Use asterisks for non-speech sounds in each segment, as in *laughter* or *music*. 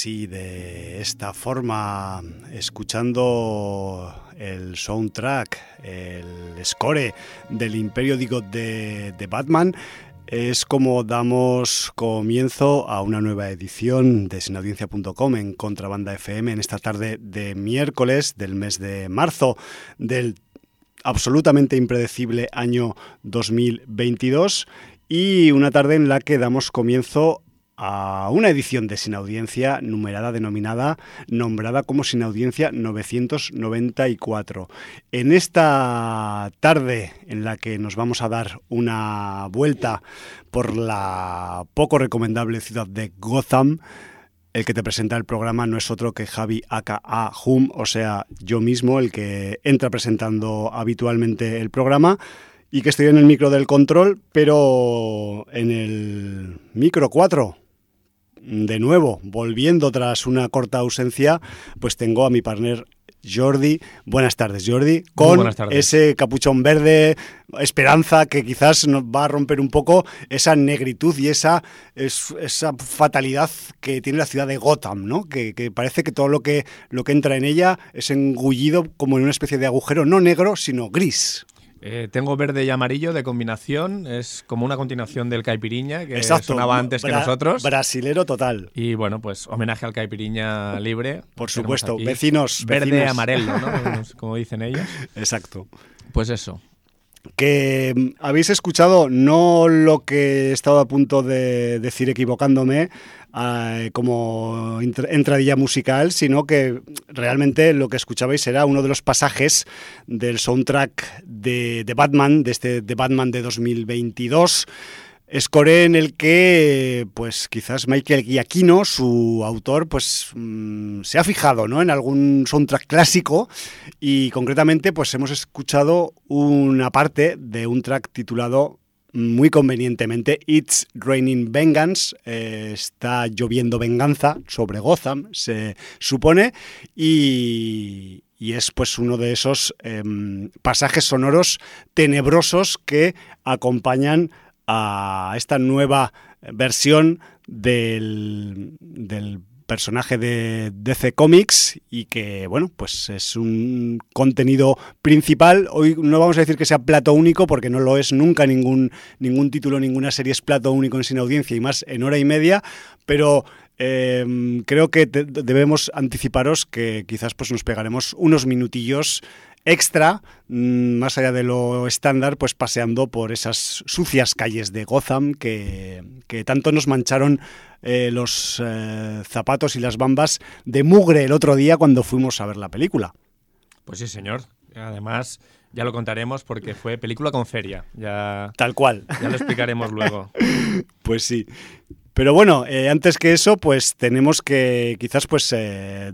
así, de esta forma, escuchando el soundtrack, el score del Imperio digo de, de Batman, es como damos comienzo a una nueva edición de sinaudiencia.com en Contrabanda FM en esta tarde de miércoles del mes de marzo del absolutamente impredecible año 2022 y una tarde en la que damos comienzo a una edición de Sin Audiencia numerada denominada, nombrada como Sin Audiencia 994. En esta tarde en la que nos vamos a dar una vuelta por la poco recomendable ciudad de Gotham, el que te presenta el programa no es otro que Javi aka Hum, o sea, yo mismo, el que entra presentando habitualmente el programa y que estoy en el micro del control, pero en el micro 4 de nuevo, volviendo tras una corta ausencia, pues tengo a mi partner Jordi. Buenas tardes, Jordi. Con ese capuchón verde, esperanza que quizás nos va a romper un poco esa negritud y esa, esa fatalidad que tiene la ciudad de Gotham, ¿no? Que, que, parece que todo lo que, lo que entra en ella es engullido como en una especie de agujero, no negro, sino gris. Eh, tengo verde y amarillo de combinación, es como una continuación del caipiriña que sonaba antes que nosotros. Brasilero total. Y bueno, pues homenaje al caipiriña libre. Por supuesto, vecinos. Verde y amarelo, ¿no? *laughs* como dicen ellos. Exacto. Pues eso que mm, habéis escuchado no lo que he estado a punto de decir equivocándome, eh, como entradilla musical, sino que realmente lo que escuchabais era uno de los pasajes del soundtrack de, de Batman, de este de Batman de 2022 Score en el que, pues quizás Michael Giacchino, su autor, pues mm, se ha fijado ¿no? en algún soundtrack clásico y concretamente pues hemos escuchado una parte de un track titulado muy convenientemente It's Raining Vengeance, eh, está lloviendo venganza sobre Gotham, se supone, y, es pues uno de esos em, pasajes sonoros tenebrosos que acompañan a esta nueva versión del, del personaje de DC Comics y que, bueno, pues es un contenido principal. Hoy no vamos a decir que sea plato único porque no lo es nunca ningún, ningún título, ninguna serie es plato único en sin audiencia y más en hora y media, pero eh, creo que debemos anticiparos que quizás pues nos pegaremos unos minutillos extra, mm, más allá de lo estándar, pues paseando por esas sucias calles de Gotham que, tanto nos mancharon eh, los eh, zapatos y las bambas de mugre el otro día cuando fuimos a ver la película. Pues sí, señor. Además, ya lo contaremos porque fue película con feria. Ya, Tal cual. Ya lo explicaremos luego. *laughs* Pues sí. Pero bueno, eh, antes que eso, pues tenemos que quizás pues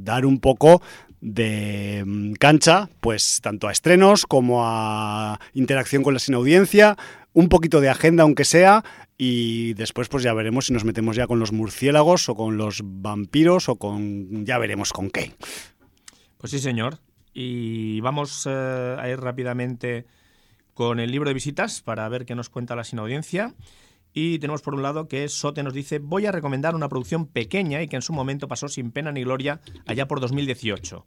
dar un poco de mm, cancha, pues tanto a estrenos como a interacción con la sin audiencia, un poquito de agenda aunque sea, y después pues ya veremos si nos metemos ya con los murciélagos o con los vampiros o con... ya veremos con qué. Pues sí, señor. Y vamos eh, a ir rápidamente con el libro de visitas para ver qué nos cuenta la sin audiencia. Y tenemos por un lado que Sote nos dice, voy a recomendar una producción pequeña y que en su momento pasó sin pena ni gloria allá por 2018.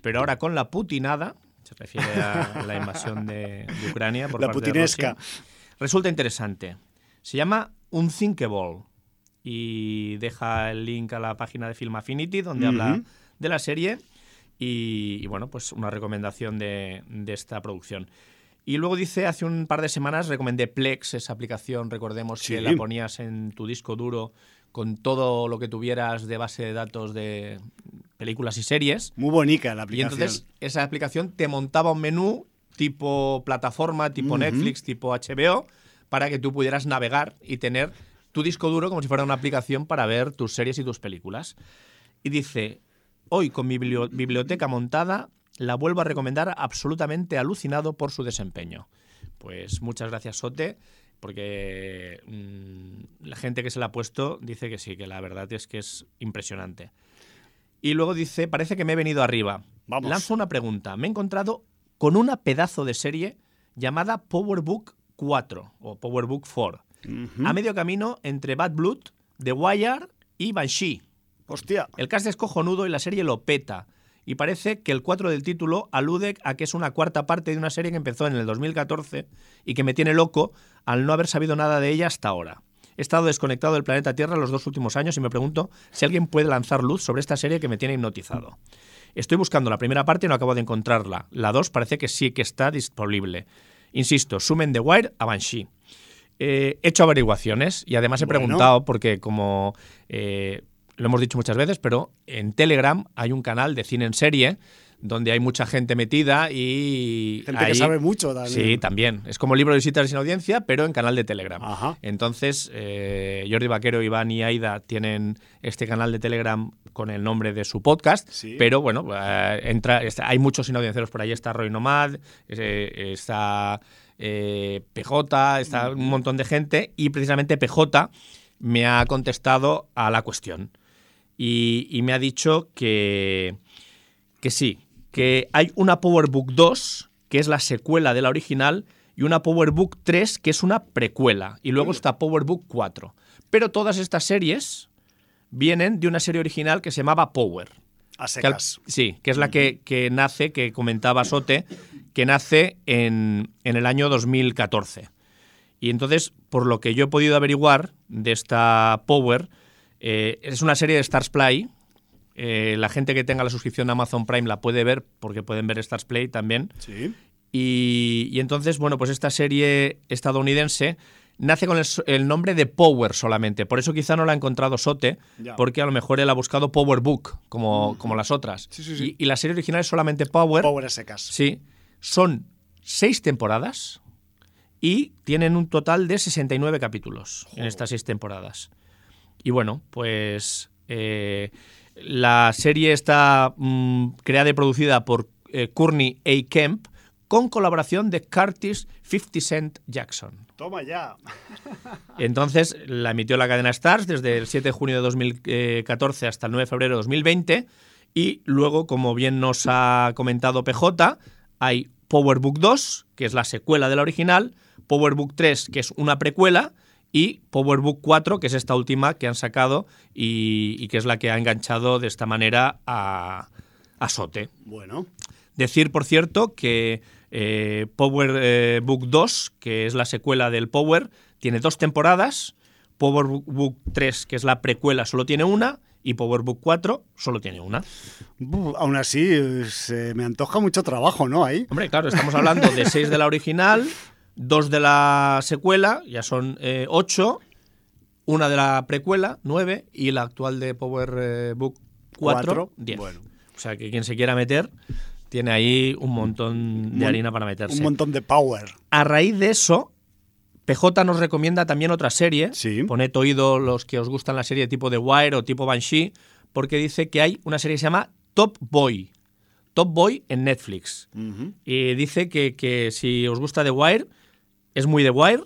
Pero ahora con la putinada, se refiere a la invasión de, Ucrania por la putinesca. resulta interesante. Se llama Unthinkable y deja el link a la página de Film Affinity donde habla de la serie y, bueno, pues una recomendación de, de esta producción. Y luego dice, hace un par de semanas recomendé Plex, esa aplicación, recordemos que la ponías en tu disco duro con todo lo que tuvieras de base de datos de películas y series. Muy bonita la aplicación. Y entonces esa aplicación te montaba un menú tipo plataforma, tipo Netflix, tipo HBO, para que tú pudieras navegar y tener tu disco duro como si fuera una aplicación para ver tus series y tus películas. Y dice, hoy con mi biblioteca montada la vuelvo a recomendar absolutamente alucinado por su desempeño. Pues muchas gracias, Sote, porque mm, la gente que se la ha puesto dice que sí, que la verdad es que es impresionante. Y luego dice, parece que me he venido arriba. Vamos. Lanzo una pregunta. Me he encontrado con una pedazo de serie llamada Powerbook 4 o Powerbook 4, a medio camino entre Bad Blood, The Wire y Banshee. Hostia. El cast es cojonudo y la serie lo peta. Y parece que el 4 del título alude a que es una cuarta parte de una serie que empezó en el 2014 y que me tiene loco al no haber sabido nada de ella hasta ahora. He estado desconectado del planeta Tierra los dos últimos años y me pregunto si alguien puede lanzar luz sobre esta serie que me tiene hipnotizado. Estoy buscando la primera parte y no acabo de encontrarla. La 2 parece que sí que está disponible. Insisto, sumen The Wire a Banshee. Eh, he hecho averiguaciones y además he Bueno. preguntado porque como eh, lo hemos dicho muchas veces, pero en Telegram hay un canal de cine en serie donde hay mucha gente metida y... Gente que sabe mucho también. Sí, también. Es como libro de visitas sin audiencia, pero en canal de Telegram. Ajá. Entonces, eh, Jordi Vaquero, Iván y Aida tienen este canal de Telegram con el nombre de su podcast, Sí. pero bueno, eh, entra, está- hay muchos sin audiencieros por ahí. Está Roy Nomad, eh, está PJ, está un montón de gente y precisamente PJ me ha contestado a la cuestión y, y me ha dicho que, que sí, que hay una PowerBook 2, que es la secuela de la original, y una PowerBook 3, que es una precuela, y luego está PowerBook 4. Pero todas estas series vienen de una serie original que se llamaba Power. A Que sí, que es la que, que nace, que comentaba Sote, que nace en, en el año 2014. Y entonces, por lo que yo he podido averiguar de esta Power, eh, es una serie de Stars Play. Eh, la gente que tenga la suscripción a Amazon Prime la puede ver, porque pueden ver Stars Play también. Sí. Y, y entonces, bueno, pues esta serie estadounidense nace con el, nombre de Power solamente. Por eso quizá no la ha encontrado Sote, Ya. porque a lo mejor él ha buscado Power Book, como, como las otras. Sí, sí, sí. Y, y la serie original es solamente Power. Power secas. Sí. Son seis temporadas y tienen un total de 69 capítulos en estas seis temporadas. Y bueno, pues eh, la serie está mm, creada y producida por eh, Courtney A. Kemp con colaboración de Curtis 50 Cent Jackson. Toma ya. Entonces la emitió la cadena Stars desde el 7 de junio de 2014 hasta el 9 de febrero de 2020 y luego, como bien nos ha comentado PJ, hay PowerBook 2, que es la secuela de la original, PowerBook 3, que es una precuela, y PowerBook 4, que es esta última que han sacado y, y que es la que ha enganchado de esta manera a, a Sote. Bueno. Decir, por cierto, que eh, Power eh, Book 2, que es la secuela del Power, tiene dos temporadas. Power Book 3, que es la precuela, solo tiene una. Y Power Book 4 solo tiene una. Aún así, eh, se me antoja mucho trabajo, ¿no? Ahí. Hombre, claro, estamos hablando de seis de la original, *laughs* dos de la secuela, ya son eh, ocho. Una de la precuela, nueve. Y la actual de Power eh, Book 4, Cuatro. diez. Bueno. O sea que quien se quiera meter tiene ahí un montón de harina para meterse. Un montón de power. A raíz de eso, PJ nos recomienda también otra serie. Sí. Poned oído los que os gustan la serie tipo The Wire o tipo Banshee, porque dice que hay una serie que se llama Top Boy. Top Boy en Netflix. Y dice que, que si os gusta The Wire, es muy The Wire.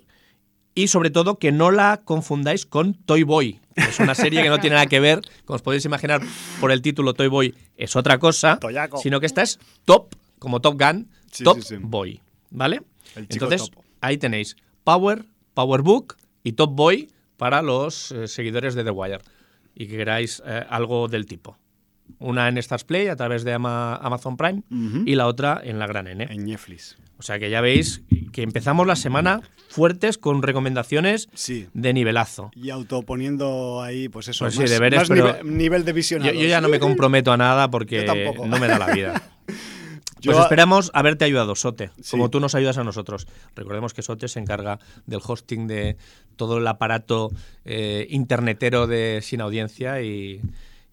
Y sobre todo que no la confundáis con Toy Boy. que Es una serie que no tiene nada que ver, como os podéis imaginar por el título Toy Boy, es otra cosa. Toyaco. Sino que esta es Top, como Top Gun, Sí, Top sí, sí. Boy. ¿Vale? El chico Entonces, topo. ahí tenéis Power, Power Book y Top Boy para los eh, seguidores de The Wire y que queráis eh, algo del tipo. Una en Stars Play a través de Ama- Amazon Prime y la otra en la Gran N. En Netflix. O sea que ya veis que empezamos la semana fuertes con recomendaciones Sí. de nivelazo. Y autoponiendo ahí, pues eso, Pues sí, más, deberes, más pero- nive- nivel de Yo, visionados. yo ya no me comprometo a nada porque *laughs* no me da la vida. *laughs* Pues esperamos haberte ayudado, Sote, Sí. como tú nos ayudas a nosotros. Recordemos que Sote se encarga del hosting de todo el aparato eh, internetero de Sin Audiencia y,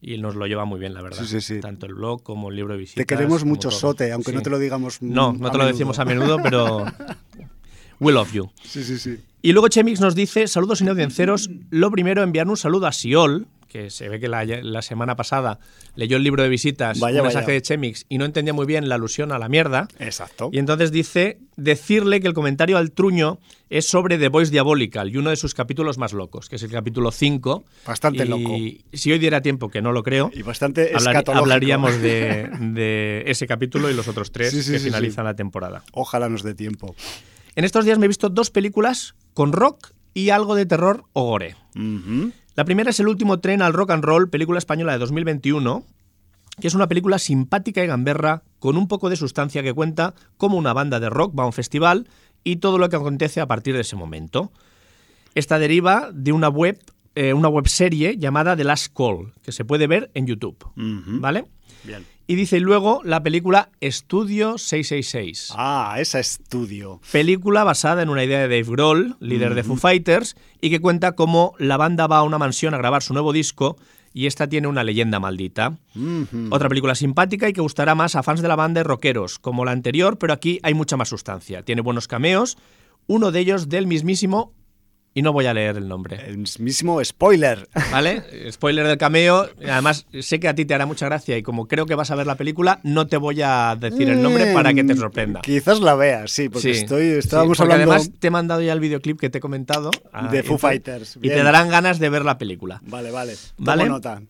y nos lo lleva muy bien, la verdad. Sí, sí, sí. Tanto el blog como el libro de visitas. Te queremos mucho, todo. Sote, aunque Sí. no te lo digamos No, no te lo decimos a menudo, pero *laughs* we love you. Sí, sí, sí. Y luego Chemix nos dice, saludos sin audienciaros, lo primero enviar un saludo a Siol, que se ve que la, la semana pasada leyó el libro de visitas, Vaya, un mensaje vaya. de Chemix, y no entendía muy bien la alusión a la mierda. Exacto. Y entonces dice, decirle que el comentario al truño es sobre The Voice Diabolical y uno de sus capítulos más locos, que es el capítulo 5. Bastante y loco. Si hoy diera tiempo, que no lo creo, Y bastante hablar- hablaríamos de, *laughs* de ese capítulo y los otros tres Sí, sí, que sí, finalizan la temporada. Ojalá nos dé tiempo. En estos días me he visto dos películas con rock y algo de terror o gore. La primera es El último tren al rock and roll, película española de 2021, que es una película simpática y gamberra, con un poco de sustancia que cuenta cómo una banda de rock va a un festival y todo lo que acontece a partir de ese momento. Esta deriva de una web, eh, una web serie llamada The Last Call, que se puede ver en YouTube. ¿Vale? Bien. Y dice luego la película Estudio 666. Ah, esa estudio. Película basada en una idea de Dave Grohl, líder de Foo Fighters, y que cuenta cómo la banda va a una mansión a grabar su nuevo disco y esta tiene una leyenda maldita. Otra película simpática y que gustará más a fans de la banda y rockeros, como la anterior, pero aquí hay mucha más sustancia. Tiene buenos cameos, uno de ellos del mismísimo, y no voy a leer el nombre, El mismísimo spoiler. *laughs* ¿vale? Spoiler del cameo, además sé que a ti te hará mucha gracia y como creo que vas a ver la película, no te voy a decir el nombre para que te sorprenda. Quizás la veas, sí, porque Sí, estoy, sí, estábamos porque hablando además te he mandado ya el videoclip que te he comentado. ah, de Foo Fighters. Y te darán ganas de ver la película. Vale, vale. Vale. nota.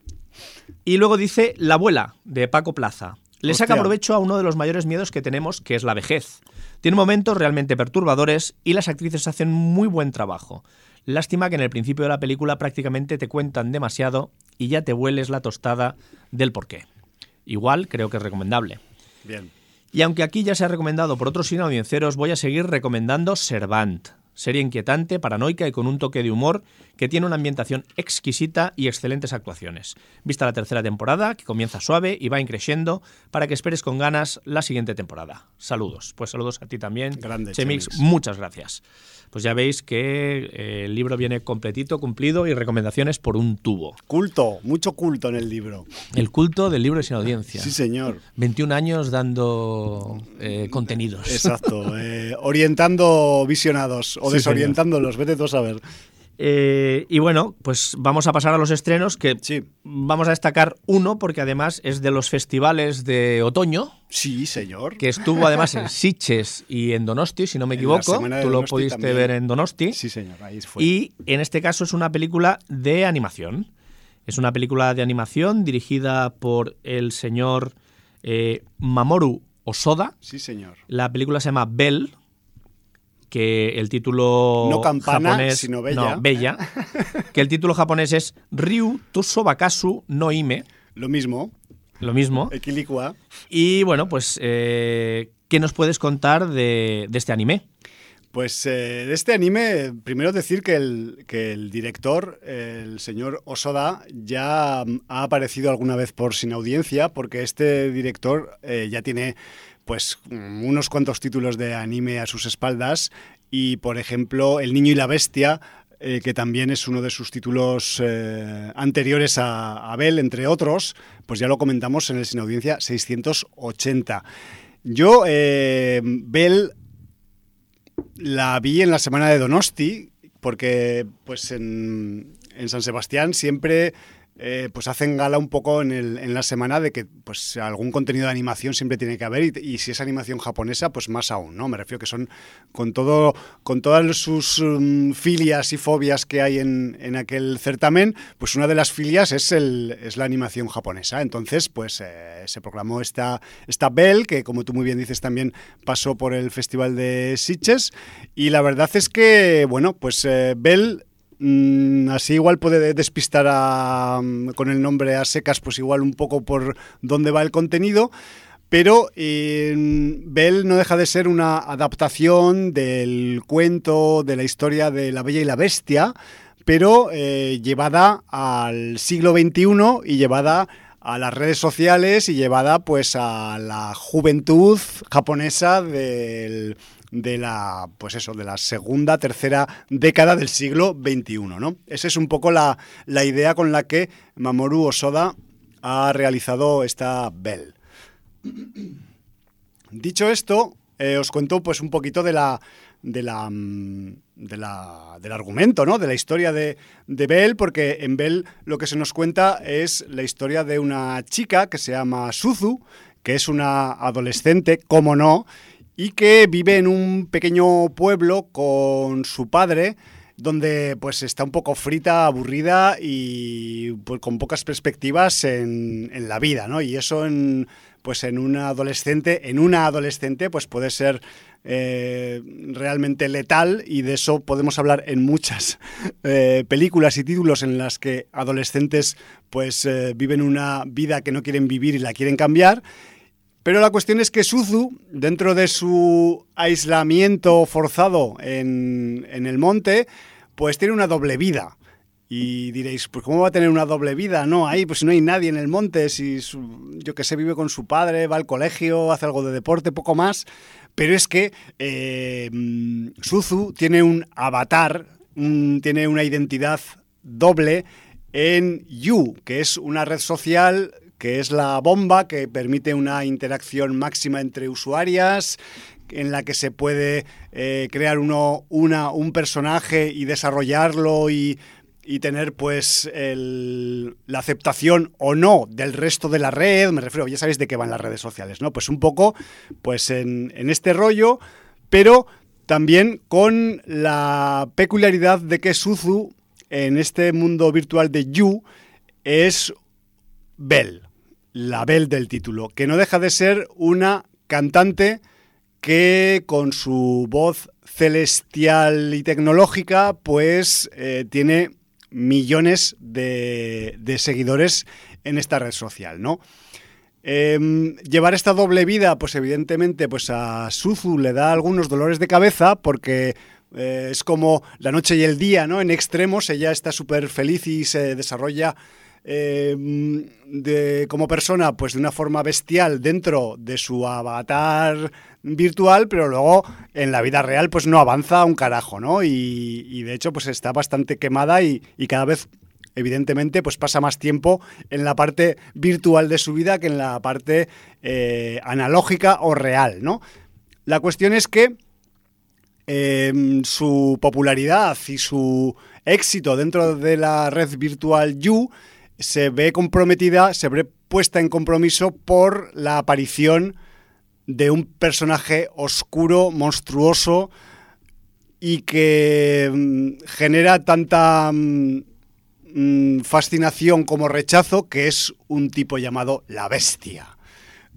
Y luego dice La abuela, de Paco Plaza. Le saca provecho a uno de los mayores miedos que tenemos, que es la vejez. Tiene momentos realmente perturbadores y las actrices hacen muy buen trabajo. Lástima que en el principio de la película prácticamente te cuentan demasiado y ya te hueles la tostada del porqué. Igual creo que es recomendable. Bien. Y aunque aquí ya se ha recomendado por otros audienciaros, voy a seguir recomendando Servant. Serie inquietante, paranoica y con un toque de humor que tiene una ambientación exquisita y excelentes actuaciones. Vista la tercera temporada, que comienza suave y va increciendo para que esperes con ganas la siguiente temporada. Saludos. Pues saludos a ti también. Grande, Chemix, Chemix. muchas gracias. Pues ya veis que eh, el libro viene completito, cumplido y recomendaciones por un tubo. Culto, mucho culto en el libro. El culto del libro sin audiencia. Sí, señor. 21 años dando eh, contenidos. Exacto. eh, orientando visionados o Sí, desorientándolos, vete tú a saber. Eh, y bueno, pues vamos a pasar a los estrenos que Sí. vamos a destacar uno porque además es de los festivales de otoño Sí, señor. que estuvo además en Sitges y en Donosti, si no me equivoco. Tú lo Donosti pudiste también. ver en Donosti. Sí, señor. Ahí fue. Y en este caso es una película de animación. Es una película de animación dirigida por el señor eh, Mamoru Osoda. Sí, señor. La película se llama Bell, que el título No campana, japonés, sino bella. no, bella, que el título japonés es Ryu Tusobakasu no Ime, Lo mismo. lo mismo. Equilicua. Y bueno, pues, eh, ¿qué nos puedes contar de, de este anime? Pues eh, de este anime, primero decir que el, que el director, el señor Osoda, ya mm, ha aparecido alguna vez por Sin Audiencia, porque este director eh, ya tiene pues mm, unos cuantos títulos de anime a sus espaldas y, por ejemplo, El Niño y la Bestia, eh, que también es uno de sus títulos eh, anteriores a, a Bell, entre otros, pues ya lo comentamos en el Sin Audiencia 680. Yo, eh, Bell, la vi en la semana de Donosti, porque pues en San Sebastián siempre eh, pues hacen gala un poco en, la semana de que pues algún contenido de animación siempre tiene que haber y, si es animación japonesa pues más aún, ¿no? Me refiero que son con todo con todas sus mm, filias y fobias que hay en, en aquel certamen, pues una de las filias es, el, es la animación japonesa. Entonces pues eh, se proclamó esta, esta Bell, que como tú muy bien dices también pasó por el Festival de Sitges y la verdad es que, bueno, pues eh, Bell Mm, así igual puede despistar mm, con el nombre a secas, pues igual un poco por dónde va el contenido. Pero eh, Bell no deja de ser una adaptación del cuento, de la historia de La Bella y la Bestia, pero eh, llevada al siglo XXI y llevada a las redes sociales y llevada pues a la juventud japonesa del, de la pues eso de la segunda tercera década del siglo XXI ¿no? esa es un poco la, la idea con la que Mamoru Osoda ha realizado esta Bell dicho esto eh, os cuento pues un poquito de la de la, mm, de la- del argumento, ¿no? De la historia de, de Bell, porque en Bell lo que se nos cuenta es la historia de una chica que se llama Suzu, que es una adolescente, como no, y que vive en un pequeño pueblo con su padre, donde pues está un poco frita, aburrida y pues, con pocas perspectivas en, la vida, ¿no? Y eso en, pues en una adolescente, en una adolescente, pues puede ser eh, realmente letal y de eso podemos hablar en muchas *laughs* eh, películas y títulos en las que adolescentes pues eh, viven una vida que no quieren vivir y la quieren cambiar. Pero la cuestión es que Suzu, dentro de su aislamiento forzado en, en el monte, pues tiene una doble vida. Y diréis, pues ¿cómo va a tener una doble vida? No, ahí pues no hay nadie en el monte, si yo que sé, vive con su padre, va al colegio, hace algo de deporte, poco más. Pero es que eh, Suzu tiene un avatar, tiene una identidad doble en You, que es una red social que es la bomba que permite una interacción máxima entre usuarias, en la que se puede eh, crear uno, una, un personaje y desarrollarlo y y tener pues la aceptación o no del resto de la red, me refiero, ya sabéis de qué van las redes sociales, ¿no? Pues un poco pues en, este rollo, pero también con la peculiaridad de que Suzu en este mundo virtual de You es Belle, la Belle del título, que no deja de ser una cantante que con su voz celestial y tecnológica pues eh, tiene millones de, seguidores en esta red social, ¿no? Em, llevar esta doble vida, pues evidentemente, pues a Suzu le da algunos dolores de cabeza porque eh, es como la noche y el día, ¿no? En extremos, ella está súper feliz y se desarrolla em, de, como persona, pues de una forma bestial dentro de su avatar virtual, pero luego en la vida real pues no avanza un carajo, ¿no? Y, de hecho pues está bastante quemada y, cada vez evidentemente pues pasa más tiempo en la parte virtual de su vida que en la parte eh, analógica o real, ¿no? La cuestión es que em, su popularidad y su éxito dentro de la red virtual You se ve comprometida, se ve puesta en compromiso por la aparición de un personaje oscuro, monstruoso y que mm, genera tanta mm, mm, fascinación como rechazo que es un tipo llamado la bestia.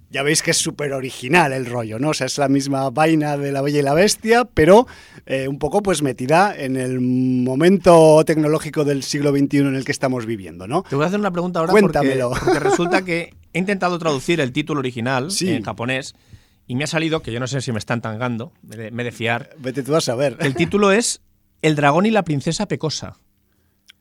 Ya veis que es súper original el rollo, ¿no? O sea, es la misma vaina de la Bella y la Bestia, pero eh, un poco pues metida en el momento tecnológico del siglo XXI en el que estamos viviendo, ¿no? Te voy a hacer una pregunta ahora Cuéntamelo. *laughs* Porque, resulta que he intentado traducir el título original en japonés y me ha salido, que yo no sé si me están tangando, me de, fiar. Vete tú a saber. El título es El dragón y la princesa pecosa.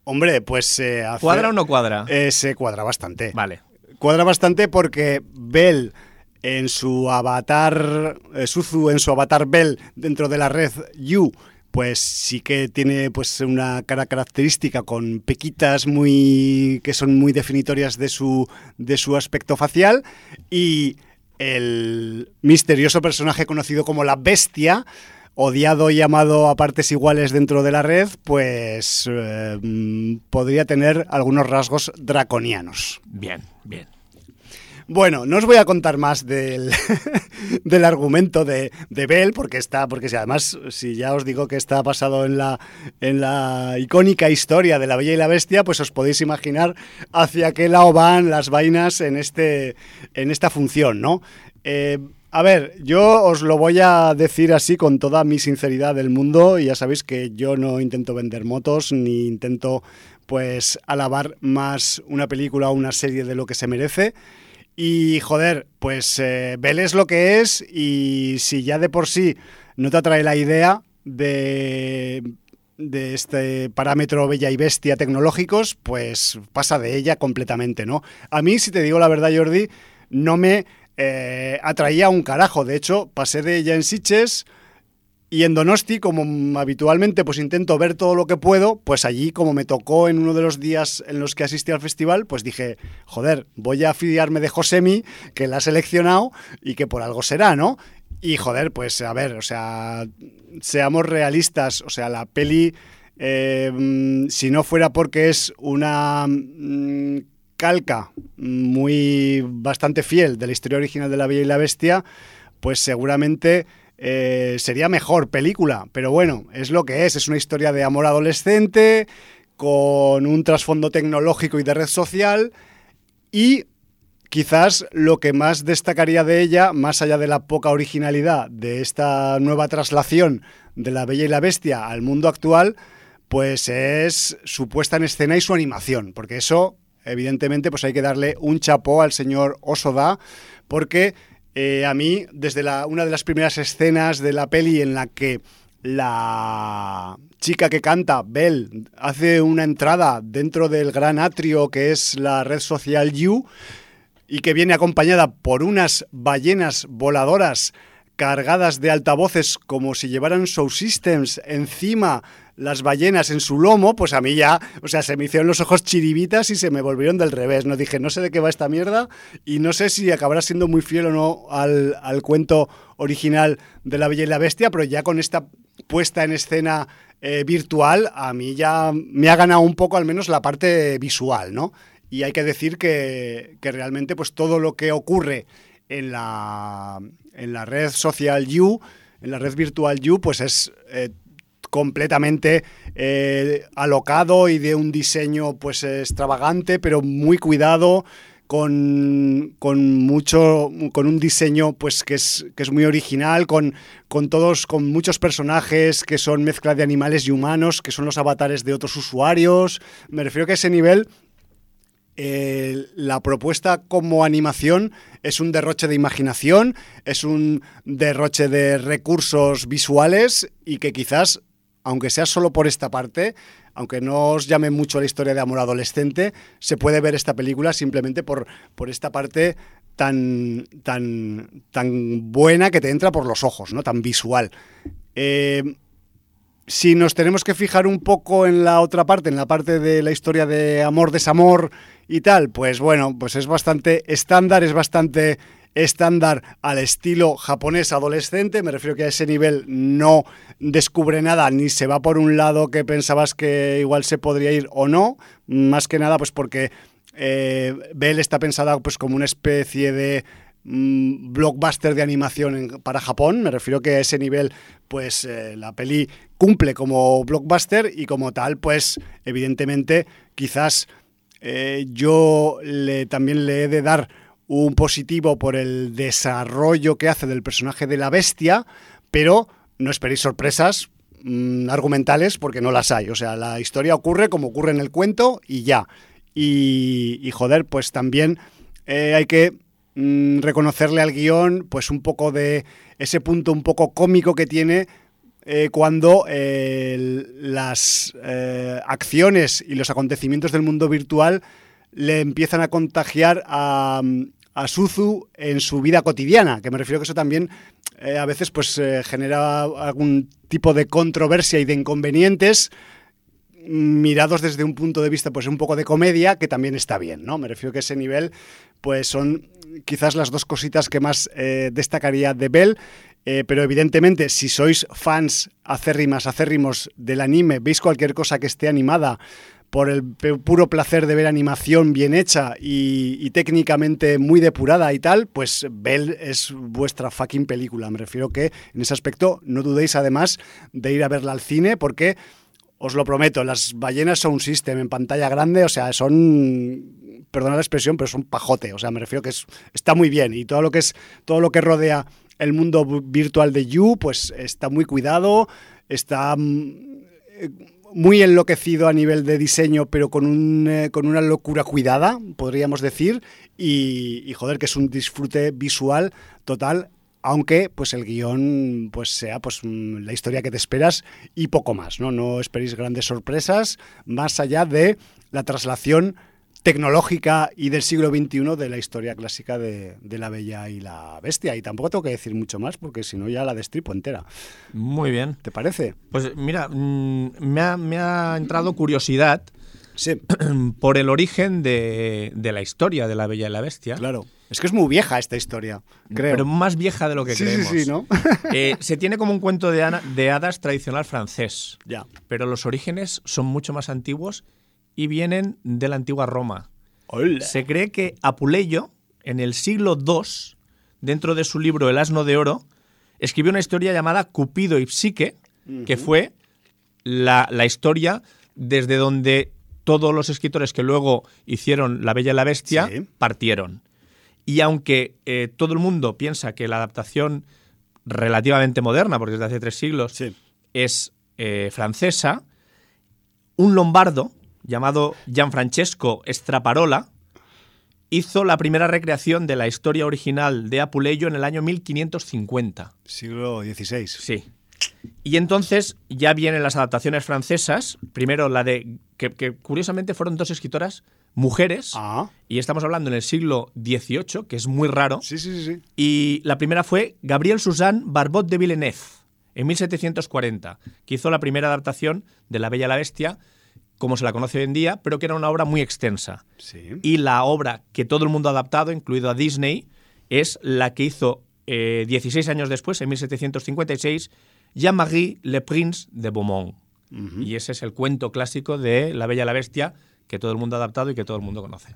Hombre, pues... Eh, ¿Cuadra o no cuadra? Eh, se cuadra bastante. Vale. Cuadra bastante porque Bell en su avatar, eh, Suzu en su avatar Bell dentro de la red You, pues sí que tiene pues una cara característica con pequitas muy que son muy definitorias de su de su aspecto facial. Y el misterioso personaje conocido como la bestia, odiado y amado a partes iguales dentro de la red, pues eh, podría tener algunos rasgos draconianos. Bien, bien. Bueno, no os voy a contar más del, *laughs* del argumento de, de, Bell, porque está, porque si además, si ya os digo que está basado en la, en la icónica historia de la Bella y la Bestia, pues os podéis imaginar hacia qué lado van las vainas en, este, en esta función, ¿no? Eh, a ver, yo os lo voy a decir así con toda mi sinceridad del mundo, ya sabéis que yo no intento vender motos, ni intento pues alabar más una película o una serie de lo que se merece. Y joder, pues eh, es lo que es y si ya de por sí no te atrae la idea de, de este parámetro bella y bestia tecnológicos, pues pasa de ella completamente, ¿no? A mí, si te digo la verdad, Jordi, no me eh, atraía un carajo. De hecho, pasé de ella en Siches y en Donosti, como habitualmente pues intento ver todo lo que puedo, pues allí como me tocó en uno de los días en los que asistí al festival, pues dije, joder, voy a fiarme de Josemi, que la ha seleccionado y que por algo será, ¿no? Y joder, pues a ver, o sea, seamos realistas, o sea, la peli, eh, si no fuera porque es una mm, calca muy bastante fiel de la historia original de La Bella y la Bestia, pues seguramente eh, sería mejor película, pero bueno, es lo que es, es una historia de amor adolescente con un trasfondo tecnológico y de red social y quizás lo que más destacaría de ella, más allá de la poca originalidad de esta nueva traslación de La Bella y la Bestia al mundo actual, pues es su puesta en escena y su animación, porque eso, evidentemente, pues hay que darle un chapó al señor Osoda, porque eh, a mí, desde la, una de las primeras escenas de la peli en la que la chica que canta, Belle, hace una entrada dentro del gran atrio que es la red social You y que viene acompañada por unas ballenas voladoras cargadas de altavoces como si llevaran show systems encima las ballenas en su lomo, pues a mí ya, o sea, se me hicieron los ojos chiribitas y se me volvieron del revés. No dije, no sé de qué va esta mierda y no sé si acabará siendo muy fiel o no al, al cuento original de La Bella y la Bestia, pero ya con esta puesta en escena eh, virtual, a mí ya me ha ganado un poco al menos la parte visual, ¿no? Y hay que decir que, que realmente pues todo lo que ocurre en la, en la red social You, en la red virtual You, pues es eh, completamente eh, alocado y de un diseño pues extravagante, pero muy cuidado, con, con, mucho con un diseño pues que es, que es muy original con, con todos con muchos personajes que son mezcla de animales y humanos que son los avatares de otros usuarios. Me refiero que a ese nivel la propuesta como animación es un derroche de imaginación, es un derroche de recursos visuales y que quizás, aunque sea solo por esta parte, aunque no os llame mucho la historia de amor adolescente, se puede ver esta película simplemente por, por esta parte tan, tan, tan buena que te entra por los ojos, ¿no? tan visual. Eh, si nos tenemos que fijar un poco en la otra parte, en la parte de la historia de amor, desamor y tal, pues bueno, pues es bastante estándar, es bastante estándar al estilo japonés adolescente, me refiero que a ese nivel no descubre nada ni se va por un lado que pensabas que igual se podría ir o no, más que nada pues porque eh, Bell está pensada pues como una especie de mm, blockbuster de animación para Japón, me refiero que a ese nivel pues eh, la peli cumple como blockbuster y como tal pues evidentemente quizás eh, yo le, también le he de dar un positivo por el desarrollo que hace del personaje de la bestia, pero no esperéis sorpresas mmm, argumentales porque no las hay. O sea, la historia ocurre como ocurre en el cuento y ya. Y, y joder, pues también eh, hay que mmm, reconocerle al guion pues un poco de ese punto un poco cómico que tiene eh, cuando eh, las acciones y los acontecimientos del mundo virtual le empiezan a contagiar a, Suzu en su vida cotidiana, que me refiero que eso también eh, a veces pues eh, genera algún tipo de controversia y de inconvenientes mirados desde un punto de vista pues un poco de comedia que también está bien, ¿no? Me refiero que ese nivel pues son quizás las dos cositas que más eh, destacaría de Bell pero evidentemente, si sois fans acérrimas, acérrimos del anime, veis cualquier cosa que esté animada por el puro placer de ver animación bien hecha y, técnicamente muy depurada y tal, pues Bell es vuestra fucking película. Me refiero que en ese aspecto no dudéis además de ir a verla al cine porque os lo prometo, las ballenas son un sistema en pantalla grande, o sea, son, perdona la expresión, pero son pajote, o sea, me refiero que es, está muy bien y todo lo que es, todo lo que rodea el mundo virtual de You, pues está muy cuidado, está muy enloquecido a nivel de diseño, pero con, un, eh, con una locura cuidada, podríamos decir, y, joder, que es un disfrute visual total, aunque pues el guion pues sea pues la historia que te esperas y poco más, ¿no? No esperéis grandes sorpresas, más allá de la traslación tecnológica y del siglo XXI de la historia clásica de, de, La Bella y la Bestia. Y tampoco tengo que decir mucho más porque si no ya la destripo entera. Muy bien. ¿Te parece? Pues mira, mmm, me, ha, me, ha, entrado curiosidad sí. *clears throat* por el origen de, de, la historia de La Bella y la Bestia. Claro. Es que es muy vieja esta historia, creo. Pero más vieja de lo que sí, creemos. Sí, sí, ¿no? *laughs* eh, se tiene como un cuento de, de hadas tradicional francés. Ya. Pero los orígenes son mucho más antiguos y vienen de la antigua Roma. Hola. Se cree que Apuleyo, en el siglo II, dentro de su libro El asno de oro, escribió una historia llamada Cupido y Psique, uh -huh. que fue la, la, historia desde donde todos los escritores que luego hicieron La Bella y la Bestia sí. partieron. Y aunque eh, todo el mundo piensa que la adaptación relativamente moderna, porque es de hace tres siglos, Sí. es eh, francesa, un lombardo llamado Gianfrancesco Straparola hizo la primera recreación de la historia original de Apuleyo en el año 1550. Siglo XVI. Sí. Y entonces ya vienen las adaptaciones francesas. Primero la de. que, que curiosamente fueron dos escritoras mujeres. Ah, Y estamos hablando en el siglo XVIII, que es muy raro. sí, sí, sí, sí. Y la primera fue Gabriel Suzanne Barbot de Villeneuve, en 1740, que hizo la primera adaptación de La Bella y la Bestia, como se la conoce hoy en día, pero que era una obra muy extensa. Sí. Y la obra que todo el mundo ha adaptado, incluido a Disney, es la que hizo eh, 16 años después, en 1756, Jean-Marie Le Prince de Beaumont. Y ese es el cuento clásico de La Bella y la Bestia que todo el mundo ha adaptado y que todo el mundo conoce.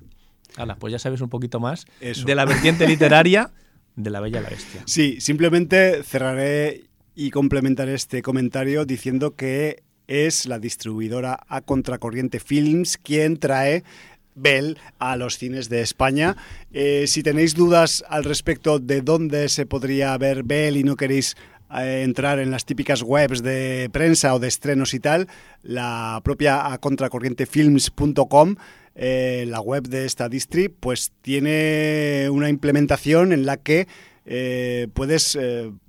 Hala, pues ya sabes un poquito más Eso. de la vertiente literaria de La Bella y la Bestia. Sí, simplemente cerraré y complementaré este comentario diciendo que es la distribuidora a Contracorriente Films quien trae Bell a los cines de España. Eh, si tenéis dudas al respecto de dónde se podría ver Bell y no queréis eh, entrar en las típicas webs de prensa o de estrenos y tal, la propia a contracorrientefilms.com eh, la web de esta distri, pues tiene una implementación en la que eh, puedes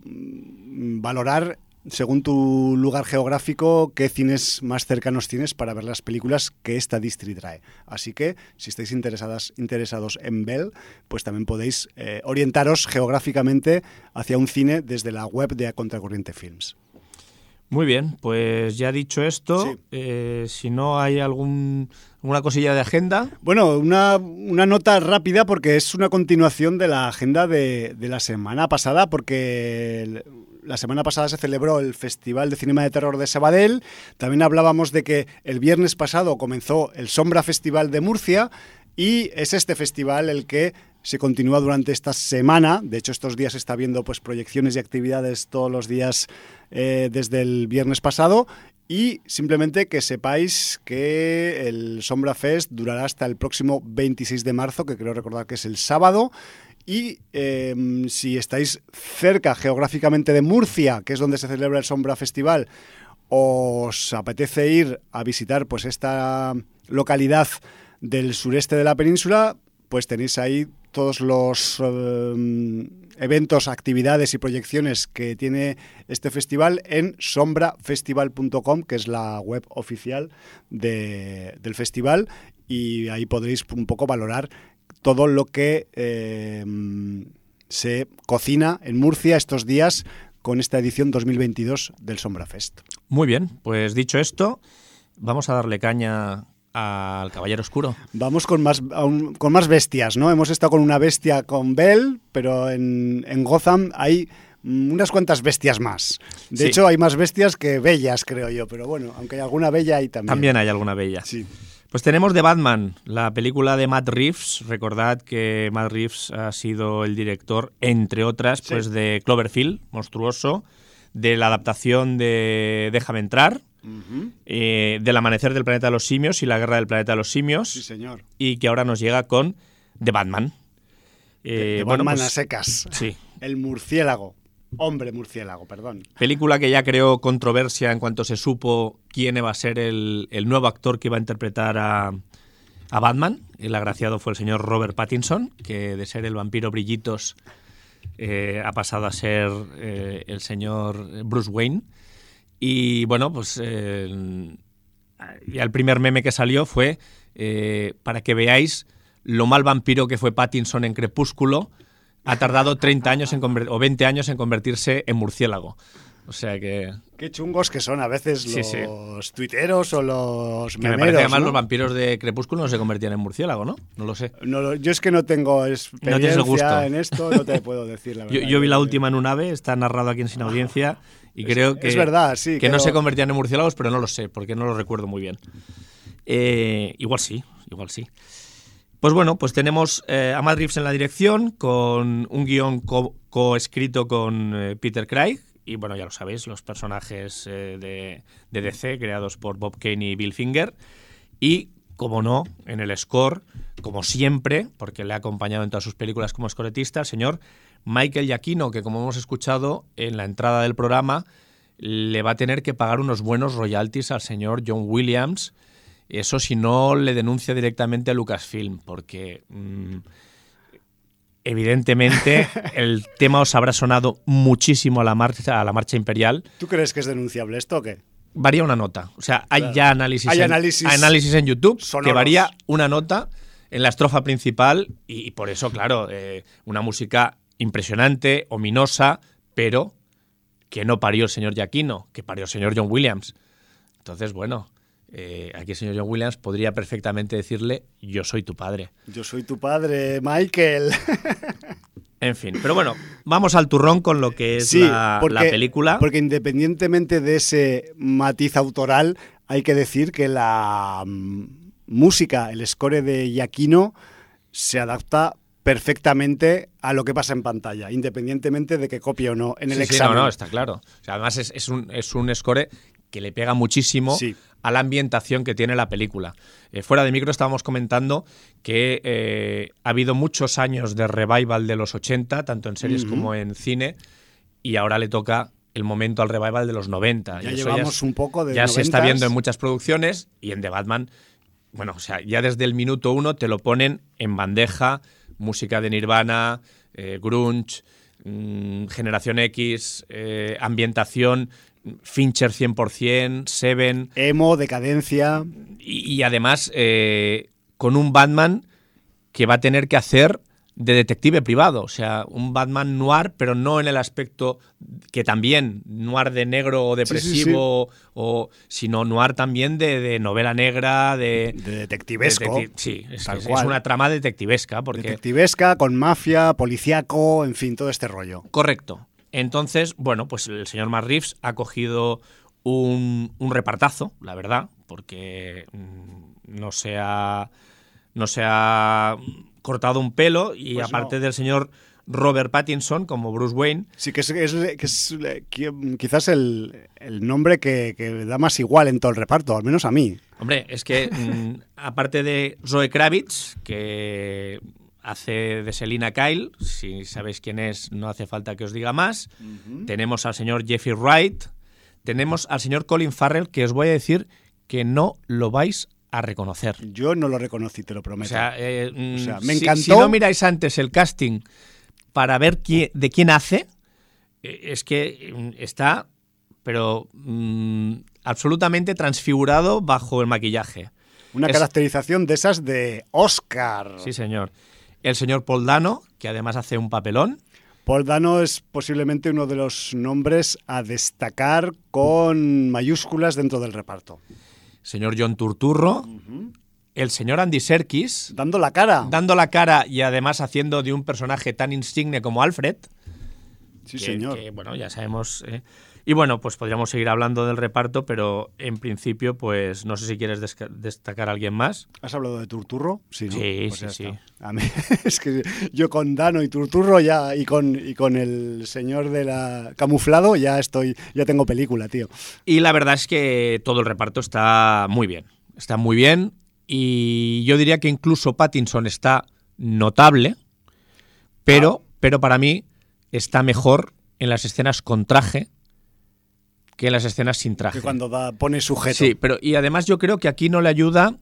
valorar según tu lugar geográfico qué cines más cercanos tienes para ver las películas que esta distri trae. Así que si estáis interesadas, interesados en Bell, pues también podéis eh, orientaros geográficamente hacia un cine desde la web de A Contracorriente Films. Muy bien, pues ya dicho esto, Sí. eh, si no hay algún, alguna cosilla de agenda, Bueno, una, una nota rápida porque es una continuación de la agenda de, de la semana pasada, porque la semana pasada se celebró el Festival de Cinema de Terror de Sabadell. También hablábamos de que el viernes pasado comenzó el Sombra Festival de Murcia y es este festival el que se continúa durante esta semana. De hecho, estos días se está viendo pues, proyecciones y actividades todos los días eh, desde el viernes pasado. Y simplemente que sepáis que el Sombra Fest durará hasta el próximo 26 de marzo, que creo recordar que es el sábado. Y eh, si estáis cerca geográficamente de Murcia, que es donde se celebra el Sombra Festival, os apetece ir a visitar pues esta localidad del sureste de la península, pues tenéis ahí todos los eh, eventos, actividades y proyecciones que tiene este festival en sombrafestival.com, que es la web oficial de- del festival, y ahí podréis un poco valorar todo lo que eh, se cocina en Murcia estos días con esta edición 2022 del Sombra Fest. muy bien, pues dicho esto, vamos a darle caña al Caballero Oscuro. Vamos con más, con más bestias, ¿no? Hemos estado con una bestia con Bell, pero en, en Gotham hay mm, unas cuantas bestias más. De Sí. hecho, hay más bestias que bellas, creo yo, pero bueno, aunque hay alguna bella ahí también. También hay alguna bella. Sí. Pues tenemos The Batman, la película de Matt Reeves. Recordad que Matt Reeves ha sido el director, entre otras, Sí. pues de Cloverfield, monstruoso, de la adaptación de Déjame entrar, eh, del Amanecer del Planeta de los Simios y la Guerra del Planeta de los Simios, Sí, señor. y que ahora nos llega con The Batman. Eh, de bueno, Batman pues, a secas. Sí, *laughs* El murciélago. Hombre murciélago, perdón. Película que ya creó controversia en cuanto se supo quién iba a ser el, el nuevo actor que iba a interpretar a, a Batman. El agraciado fue el señor Robert Pattinson, que de ser el vampiro Brillitos eh, ha pasado a ser eh, el señor Bruce Wayne. Y bueno, pues eh, el primer meme que salió fue eh, para que veáis lo mal vampiro que fue Pattinson en Crepúsculo. Ha tardado 30 años en o 20 años en convertirse en murciélago. O sea que, Qué chungos que son a veces Sí, sí. los tuiteros o los que me memeros, parece que además ¿no? los vampiros de Crepúsculo no se convertían en murciélago, ¿no? No lo sé. No yo es que no tengo experiencia el gusto. en esto, no te puedo decir la *laughs* Yo, verdad. yo vi la última en un ave, está narrado aquí en Sin Audiencia, y creo que, es verdad, sí, que no quedó- se convertían en murciélagos, pero no lo sé, porque no lo recuerdo muy bien. Eh, igual sí, igual sí. Pues bueno, pues tenemos eh, a Matt en la dirección, con un guion co- coescrito con eh, Peter Craig, y bueno, ya lo sabéis, los personajes eh, de, de DC creados por Bob Kane y Bill Finger, y como no, en el score, como siempre, porque le ha acompañado en todas sus películas como escoretista, el señor Michael Giacchino, que como hemos escuchado en la entrada del programa, le va a tener que pagar unos buenos royalties al señor John Williams. Eso si no le denuncia directamente a Lucasfilm, porque mm, evidentemente *laughs* el tema os habrá sonado muchísimo a la marcha, a la marcha imperial. ¿Tú crees que es denunciable esto o qué? Varía una nota. O sea, hay Claro. ya análisis, Hay en, análisis análisis en YouTube que varía una nota en la estrofa principal y, y por eso, claro, eh, una música impresionante, ominosa, pero que no parió el señor Giacchino, que parió el señor John Williams. Entonces, bueno, eh, aquí el señor John Williams podría perfectamente decirle, yo soy tu padre. Yo soy tu padre, Michael. *laughs* En fin, pero bueno, vamos al turrón con lo que es Sí, la, porque- la película. Porque independientemente de ese matiz autoral, hay que decir que la mm, música, el score de Giacchino, se adapta perfectamente a lo que pasa en pantalla, independientemente de que copie o no en el Sí, sí, examen. no, no, está claro. O sea, además es, es un, es un score que le pega muchísimo Sí. a la ambientación que tiene la película. Eh, fuera de micro estábamos comentando que eh, ha habido muchos años de revival de los 80, tanto en series como en cine, y ahora le toca el momento al revival de los 90. Ya Y llevamos un poco de ya se está 90s. viendo en muchas producciones y en The Batman, bueno, o sea, ya desde el minuto uno te lo ponen en bandeja, música de Nirvana, eh, grunge, mm, generación X, ambientación, Fincher 100%, Seven, Emo, decadencia. y, y además eh, con un Batman que va a tener que hacer de detective privado, o sea, un Batman noir, pero no en el aspecto que también noir de negro o Sí, sí, depresivo, O, sino noir también de, de novela negra, de... De detectivesco. detecti- sí, es, una trama detectivesca, porque... Detectivesca, con mafia, policiaco, en fin, todo este rollo. Correcto. Entonces, bueno, pues el señor Matt Reeves ha cogido un, un repartazo, la verdad, porque mm, no se ha, no se ha cortado un pelo y Pues aparte no. del señor Robert Pattinson como Bruce Wayne, Sí, que es, es- que es, qui- quizás el, el nombre que, que da más igual en todo el reparto, al menos a mí. Hombre, es que mm, aparte de Zoe Kravitz, que hace de Selina Kyle, si sabéis quién es, no hace falta que os diga más. Tenemos al señor Jeffrey Wright, tenemos al señor Colin Farrell, que os voy a decir que no lo vais a reconocer. Yo no lo reconocí, te lo O prometo. sea, eh, mm, O sea, me si- encantó. Si, no miráis antes el casting para ver quién- de quién hace, eh, es que mm, está, pero mm, absolutamente transfigurado bajo el maquillaje. Una es- caracterización de esas de Oscar. Sí, señor. El señor Paul Dano, que además hace un papelón. Paul Dano es posiblemente uno de los nombres a destacar con mayúsculas dentro del reparto. Señor John Turturro. El señor Andy Serkis, Dando la cara. dando la cara y además haciendo de un personaje tan insigne como Alfred. sí, que- señor. que, bueno, ya sabemos. eh. Y bueno, pues podríamos seguir hablando del reparto, pero en principio, pues no sé si quieres destacar a alguien más. ¿Has hablado de Turturro? Sí, ¿no? Sí, Pues sí. A mí, *laughs* es que yo con Dano y Turturro ya y con, y con el señor de la camuflado ya estoy, ya tengo película, tío. Y la verdad es que todo el reparto está muy bien. Está muy bien. Y yo diría que incluso Pattinson está notable. Pero, pero para mí está mejor en las escenas con traje que en las escenas sin traje. Que cuando da, pone sujeto. Sí, pero y además yo creo que aquí no le ayuda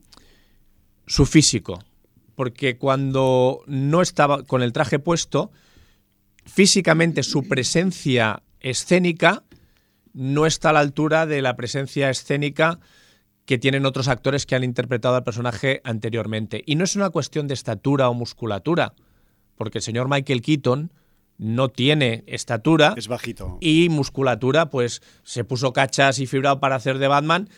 su físico. Porque cuando no estaba con el traje puesto, físicamente su presencia escénica no está a la altura de la presencia escénica que tienen otros actores que han interpretado al personaje anteriormente. Y no es una cuestión de estatura o musculatura, porque el señor Michael Keaton no tiene estatura Es bajito. y musculatura, pues se puso cachas y fibrado para hacer de Batman,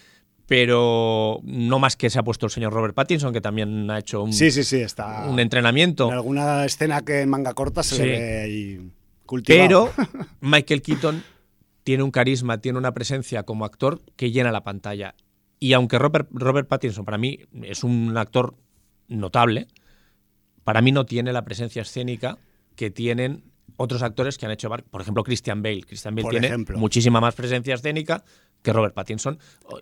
pero no más que se ha puesto el señor Robert Pattinson, que también ha hecho un, Sí, sí, sí, está. un entrenamiento. En alguna escena que en manga corta se le ve ahí cultivado. Pero *laughs* Michael Keaton tiene un carisma, tiene una presencia como actor que llena la pantalla. Y aunque Robert, Robert Pattinson para mí es un actor notable, para mí no tiene la presencia escénica que tienen otros actores que han hecho, por ejemplo, Christian Bale. Christian Bale Por tiene ejemplo. muchísima más presencia escénica que Robert Pattinson.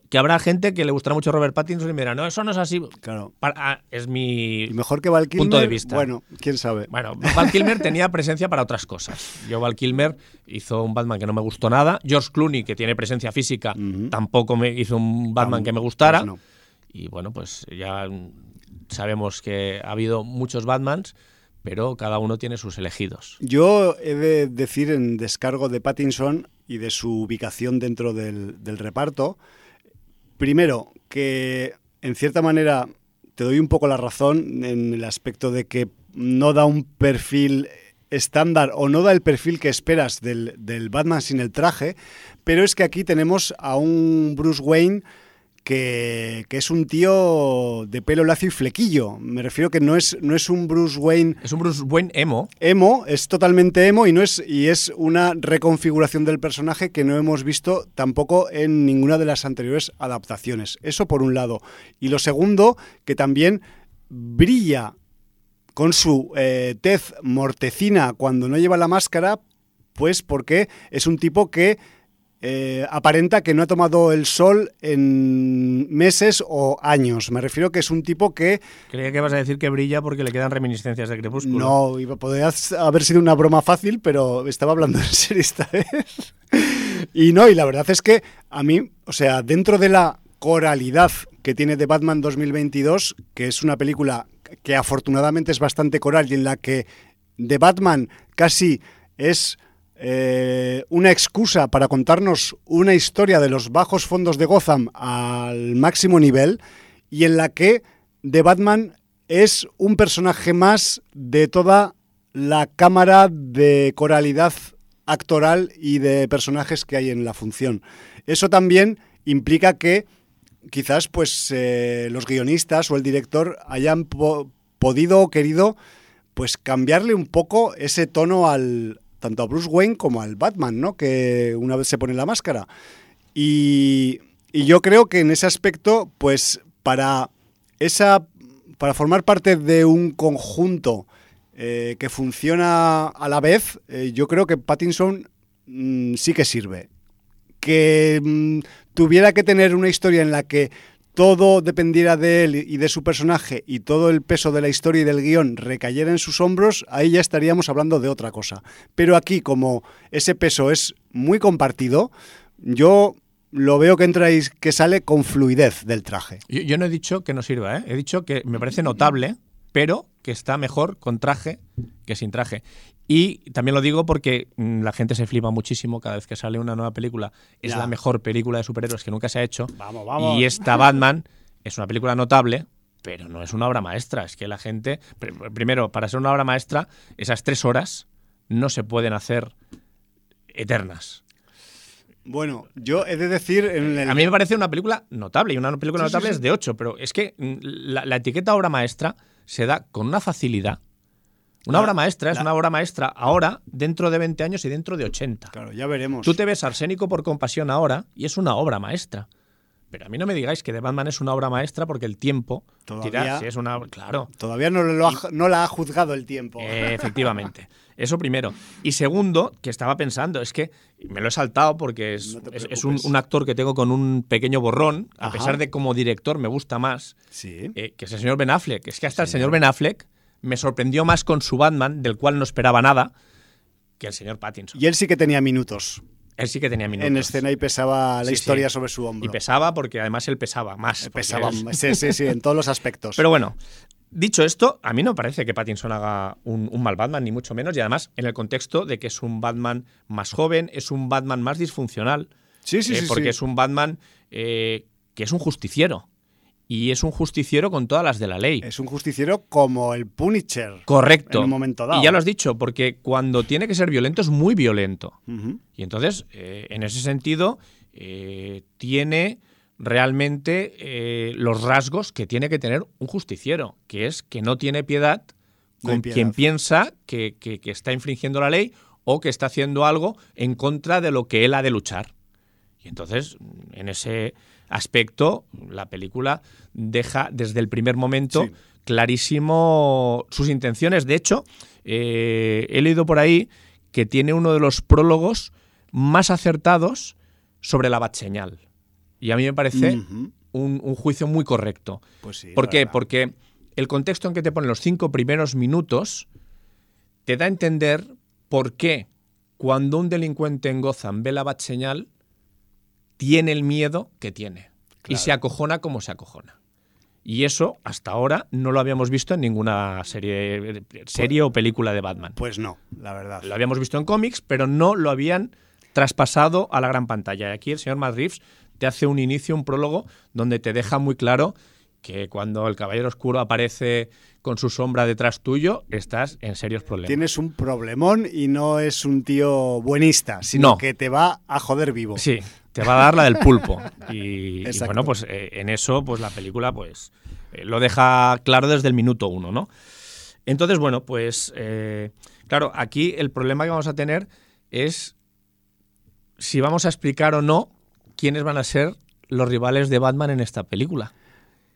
Que habrá gente que le gustará mucho Robert Pattinson y me dirá, no, eso no es así. Claro. Para- ah, es mi Y mejor que Val Kilmer, punto de vista. Bueno, quién sabe. Bueno, Val Kilmer *laughs* tenía presencia para otras cosas. Yo, Val Kilmer hizo un Batman que no me gustó nada. George Clooney, que tiene presencia física, tampoco me hizo un Batman que me gustara. pues no. Y bueno, pues ya sabemos que ha habido muchos Batmans, pero cada uno tiene sus elegidos. Yo he de decir en descargo de Pattinson y de su ubicación dentro del, reparto, primero, que en cierta manera te doy un poco la razón en el aspecto de que no da un perfil estándar o no da el perfil que esperas del Batman sin el traje, pero es que aquí tenemos a un Bruce Wayne que, que es un tío de pelo lacio y flequillo. Me refiero que no es, no es un Bruce Wayne Es un Bruce Wayne emo. emo, es totalmente emo y no es y es una reconfiguración del personaje que no hemos visto tampoco en ninguna de las anteriores adaptaciones. Eso por un lado. Y lo segundo, que también brilla con su eh, tez mortecina cuando no lleva la máscara, pues porque es un tipo que eh, aparenta que no ha tomado el sol en meses o años. Me refiero que es un tipo que Creía que vas a decir que brilla porque le quedan reminiscencias de Crepúsculo. no, iba, podría haber sido una broma fácil, pero estaba hablando en serio esta *laughs* vez. Y no, y la verdad es que a mí, o sea, dentro de la coralidad que tiene The Batman 2022, que es una película que afortunadamente es bastante coral y en la que The Batman casi es eh, una excusa para contarnos una historia de los bajos fondos de Gotham al máximo nivel y en la que The Batman es un personaje más de toda la cámara de coralidad actoral y de personajes que hay en la función. Eso también implica que quizás pues eh, los guionistas o el director hayan po- podido o querido pues cambiarle un poco ese tono al tanto a Bruce Wayne como al Batman, ¿no? Que una vez se pone la máscara. Y, y yo creo que en ese aspecto, pues para esa para formar parte de un conjunto eh, que funciona a la vez, eh, yo creo que Pattinson mm, sí que sirve. Que mm, tuviera que tener una historia en la que todo dependiera de él y de su personaje y todo el peso de la historia y del guion recayera en sus hombros, ahí ya estaríamos hablando de otra cosa. Pero aquí, como ese peso es muy compartido, yo lo veo que entra y que sale con fluidez del traje. Yo, no he dicho que no sirva, ¿eh? he dicho que me parece notable, pero que está mejor con traje que sin traje. Y también lo digo porque mm, la gente se flipa muchísimo cada vez que sale una nueva película. Es Ya. la mejor película de superhéroes que nunca se ha hecho. Vamos, vamos. Y esta Batman es una película notable, pero no es una obra maestra. Es que la gente, pr- primero, para ser una obra maestra, esas tres horas no se pueden hacer eternas. Bueno, yo he de decir en el... A mí me parece una película notable y una película Sí, notable sí. es de 8, pero es que mm, la, la etiqueta obra maestra se da con una facilidad. Una obra maestra es la- una obra maestra ahora, dentro de 20 años y dentro de 80. Claro, ya veremos. Tú te ves Arsénico por compasión ahora y es una obra maestra. Pero a mí no me digáis que The Batman es una obra maestra porque el tiempo Todavía- dirá si es una claro. Todavía no, lo ha- no la ha juzgado el tiempo. Eh, *laughs* efectivamente. Eso primero. Y segundo, que estaba pensando, es que me lo he saltado porque es, No es- es un, actor que tengo con un pequeño borrón, a Ajá. pesar de como director me gusta más, Sí. eh, que es el señor Ben Affleck. Es que hasta el señor Ben Affleck me sorprendió más con su Batman, del cual no esperaba nada, que el señor Pattinson. Y él sí que tenía minutos, Él sí que tenía minutos. en escena y pesaba la Sí, historia sí. sobre su hombro. Y pesaba porque además él pesaba más. Pesaba, es- sí, sí, sí, en todos los aspectos. *laughs* Pero bueno, dicho esto, a mí no me parece que Pattinson haga un, un mal Batman, ni mucho menos, y además en el contexto de que es un Batman más joven, es un Batman más disfuncional, sí, sí, eh, sí, porque sí. es un Batman eh, que es un justiciero, y es un justiciero con todas las de la ley. Es un justiciero como el Punisher. Correcto. en un momento dado. Y ya lo has dicho, porque cuando tiene que ser violento es muy violento. Y entonces, eh, en ese sentido, eh, tiene realmente eh, los rasgos que tiene que tener un justiciero, que es que no tiene piedad No con piedad. quien piensa que, que- que está infringiendo la ley o que está haciendo algo en contra de lo que él ha de luchar. Y entonces, en ese aspecto, la película deja desde el primer momento Sí. clarísimo sus intenciones. De hecho, eh, he leído por ahí que tiene uno de los prólogos más acertados sobre la batseñal. Y a mí me parece un, juicio muy correcto. Pues sí, ¿Por qué? Porque el contexto en que te ponen los cinco primeros minutos te da a entender por qué cuando un delincuente en Gotham ve la bat señal, tiene el miedo que tiene. Y se acojona como se acojona. Y eso, hasta ahora, no lo habíamos visto en ninguna serie, serie o película de Batman. Pues no, la verdad. Lo habíamos visto en cómics, pero no lo habían traspasado a la gran pantalla. Y aquí el señor Matt Reeves te hace un inicio, un prólogo, donde te deja muy claro que cuando el Caballero Oscuro aparece con su sombra detrás tuyo, estás en serios problemas. Tienes un problemón y no es un tío buenista, sino que te va a joder vivo. Sí, te va a dar la del pulpo. Y, bueno, pues eh, en eso, pues la película, pues eh, lo deja claro desde el minuto uno, ¿no? Entonces, bueno, pues eh, claro, aquí el problema que vamos a tener es si vamos a explicar o no quiénes van a ser los rivales de Batman en esta película.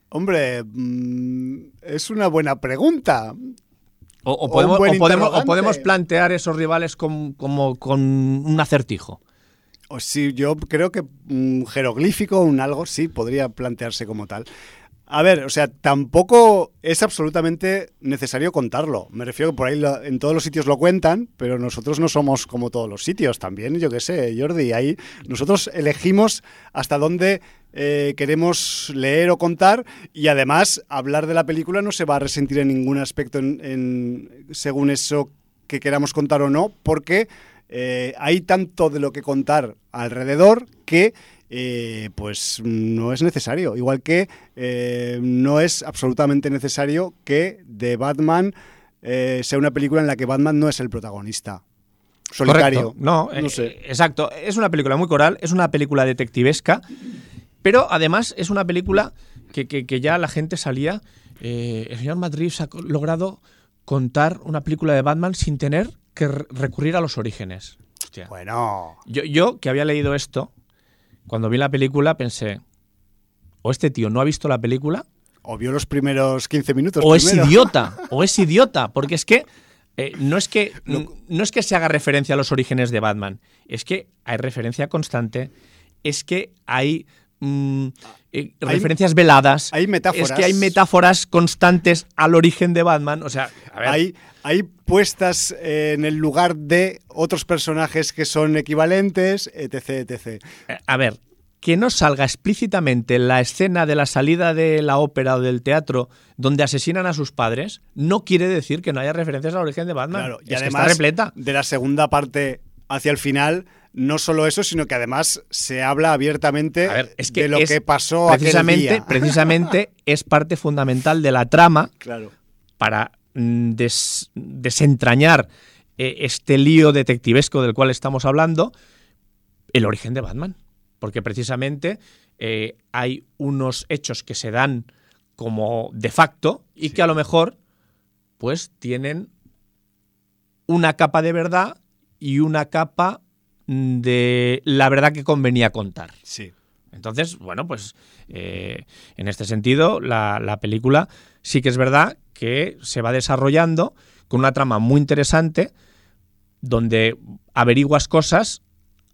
Hombre, mm, es una buena pregunta. O, podemos, plantear esos rivales como con un acertijo. O sí, yo creo que un jeroglífico, un algo, sí, podría plantearse como tal. A ver, o sea, tampoco es absolutamente necesario contarlo. Me refiero que por ahí en todos los sitios lo cuentan, pero nosotros no somos como todos los sitios también. Yo qué sé, Jordi, ahí nosotros elegimos hasta dónde eh, queremos leer o contar y además hablar de la película no se va a resentir en ningún aspecto según eso que queramos contar o no, porque eh, hay tanto de lo que contar alrededor que eh, pues no es necesario. Igual que eh, no es absolutamente necesario que The Batman sea una película en la que Batman no es el protagonista. Solitario. No, no sé. exacto. Es una película muy coral, es una película detectivesca, pero además es una película que, ya la gente salía. el señor Madrid ha logrado contar una película de Batman sin tener que recurrir a los orígenes. Bueno. Yo, yo, que había leído esto, cuando vi la película pensé, o este tío no ha visto la película. O vio los primeros 15 minutos. O es idiota, o es *laughs* idiota, porque es que eh, no, es que no es que se haga referencia a los orígenes de Batman, es que hay referencia constante, es que hay mm, eh, referencias veladas. Hay metáforas. Es que hay metáforas constantes al origen de Batman. O sea, Hay, hay puestas en el lugar de otros personajes que son equivalentes, etc, etc. Eh, a ver, que no salga explícitamente la escena de la salida de la ópera o del teatro donde asesinan a sus padres, no quiere decir que no haya referencias al origen de Batman. Claro, y además repleta. de la segunda parte hacia el final no solo eso, sino que además se habla abiertamente de lo que pasó precisamente, aquel día. Precisamente es parte fundamental de la trama *laughs* claro. para mm, desentrañar eh, este lío detectivesco del cual estamos hablando, el origen de Batman. Porque precisamente eh, hay unos hechos que se dan como de facto y que a lo mejor pues tienen una capa de verdad y una capa de la verdad que convenía contar. Sí. Entonces, bueno, pues eh, en este sentido, la, película sí que es verdad que se va desarrollando con una trama muy interesante donde averiguas cosas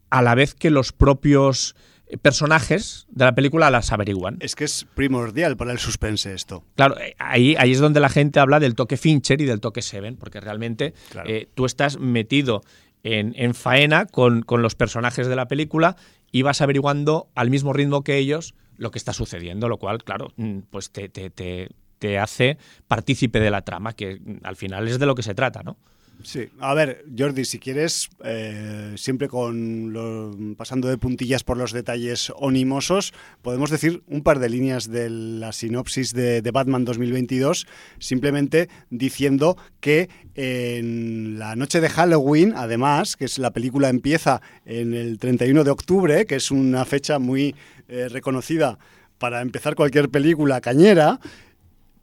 a la vez que los propios personajes de la película las averiguan. Es que es primordial para el suspense esto. Claro, eh, ahí, ahí es donde la gente habla del toque Fincher y del toque Seven, porque realmente eh, tú estás metido en, faena con, los personajes de la película y vas averiguando al mismo ritmo que ellos lo que está sucediendo, lo cual, claro, mm, pues te, te, te, te hace partícipe de la trama, que al final es de lo que se trata, ¿no? Sí, a ver, Jordi, si quieres, eh, siempre con pasando de puntillas por los detalles onimosos, podemos decir un par de líneas de la sinopsis de, Batman 2022, simplemente diciendo que en la noche de Halloween, además, que es la película empieza en el 31 de octubre, que es una fecha muy eh, reconocida para empezar cualquier película cañera,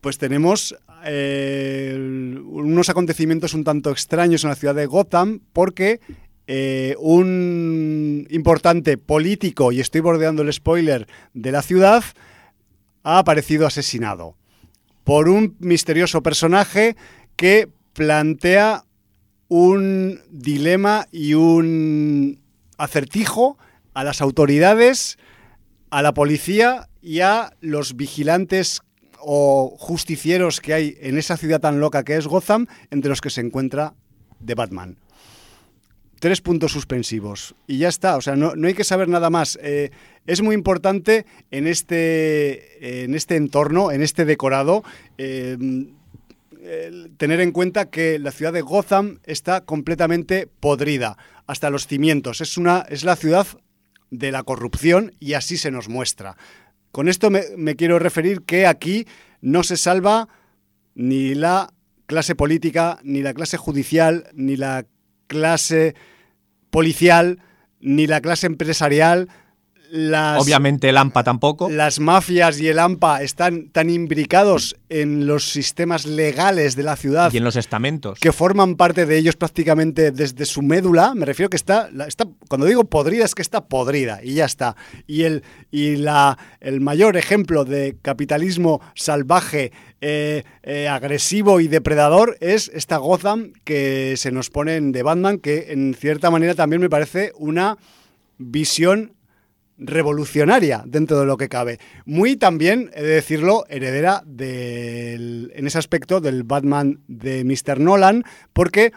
pues tenemos eh, unos acontecimientos un tanto extraños en la ciudad de Gotham porque eh, un importante político, y estoy bordeando el spoiler, de la ciudad, ha aparecido asesinado por un misterioso personaje que plantea un dilema y un acertijo a las autoridades a la policía y a los vigilantes o justicieros que hay en esa ciudad tan loca que es Gotham, entre los que se encuentra The Batman. Tres puntos suspensivos. Y ya está, o sea, no, hay que saber nada más. Eh, es muy importante en este, en este entorno, en este decorado, eh, tener en cuenta que la ciudad de Gotham está completamente podrida, hasta los cimientos. Es, una, es la ciudad de la corrupción y así se nos muestra. Con esto me, quiero referir que aquí no se salva ni la clase política, ni la clase judicial, ni la clase policial, ni la clase empresarial, Obviamente el AMPA tampoco. Las mafias y el AMPA están tan imbricados en los sistemas legales de la ciudad. Y en los estamentos. Que forman parte de ellos prácticamente desde su médula. Me refiero que está, está cuando digo podrida es que está podrida y ya está. Y el, y la, el mayor ejemplo de capitalismo salvaje, eh, eh, agresivo y depredador es esta Gotham que se nos pone en The Batman, que en cierta manera también me parece una visión revolucionaria dentro de lo que cabe. Muy también, he de decirlo, heredera en ese aspecto del Batman de Mr. Nolan, porque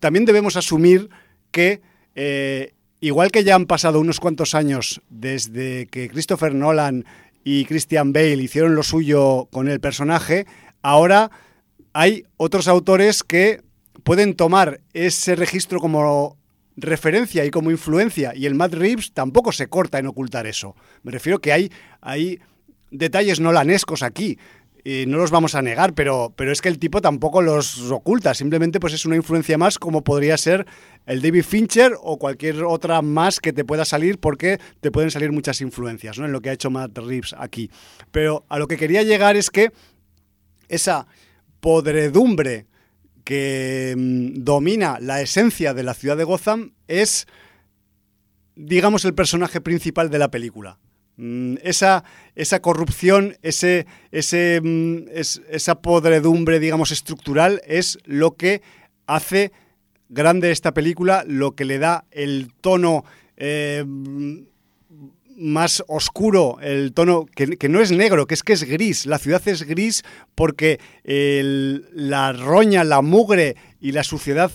también debemos asumir que, eh, igual que ya han pasado unos cuantos años desde que Christopher Nolan y Christian Bale hicieron lo suyo con el personaje, ahora hay otros autores que pueden tomar ese registro como referencia y como influencia, y el Matt Reeves tampoco se corta en ocultar eso. Me refiero que hay, hay detalles nolanescos aquí. Y no los vamos a negar, pero, pero es que el tipo tampoco los oculta, simplemente pues es una influencia más como podría ser el David Fincher o cualquier otra más que te pueda salir porque te pueden salir muchas influencias ¿no? en lo que ha hecho Matt Reeves aquí. Pero a lo que quería llegar es que esa podredumbre que mm, domina la esencia de la ciudad de Gotham es, digamos, el personaje principal de la película. Mm, esa, esa corrupción, ese, ese, mm, esa podredumbre, digamos, estructural es lo que hace grande esta película, lo que le da el tono eh, más oscuro, el tono que, no es negro, que es que es gris. La ciudad es gris porque la roña, la mugre y la suciedad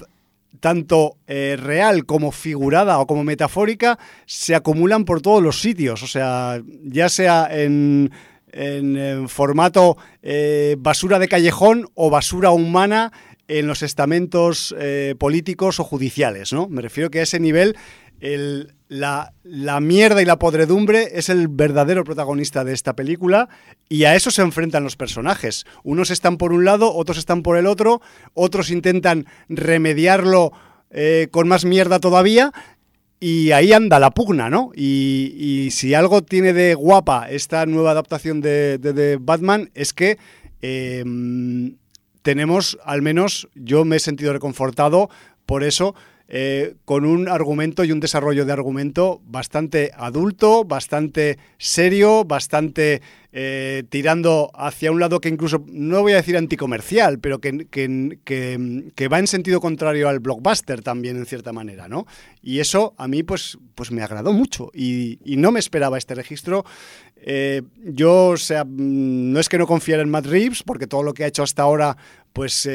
tanto eh, real como figurada o como metafórica se acumulan por todos los sitios. O sea, ya sea en, formato eh, basura de callejón o basura humana en los estamentos eh, políticos o judiciales, ¿no? Me refiero que a ese nivel la, mierda y la podredumbre es el verdadero protagonista de esta película y a eso se enfrentan los personajes. Unos están por un lado, otros están por el otro, otros intentan remediarlo eh, con más mierda todavía y ahí anda la pugna, ¿no? Y, si algo tiene de guapa esta nueva adaptación de, Batman es que em, tenemos, al menos yo me he sentido reconfortado por eso, eh, con un argumento y un desarrollo de argumento bastante adulto, bastante serio, bastante eh, tirando hacia un lado que incluso, no voy a decir anticomercial, pero que, que, va en sentido contrario al blockbuster también, en cierta manera, ¿no? Y eso a mí, pues, pues me agradó mucho y, no me esperaba este registro. Eh, yo, o sea, no es que no confiara en Matt Reeves, porque todo lo que ha hecho hasta ahora, pues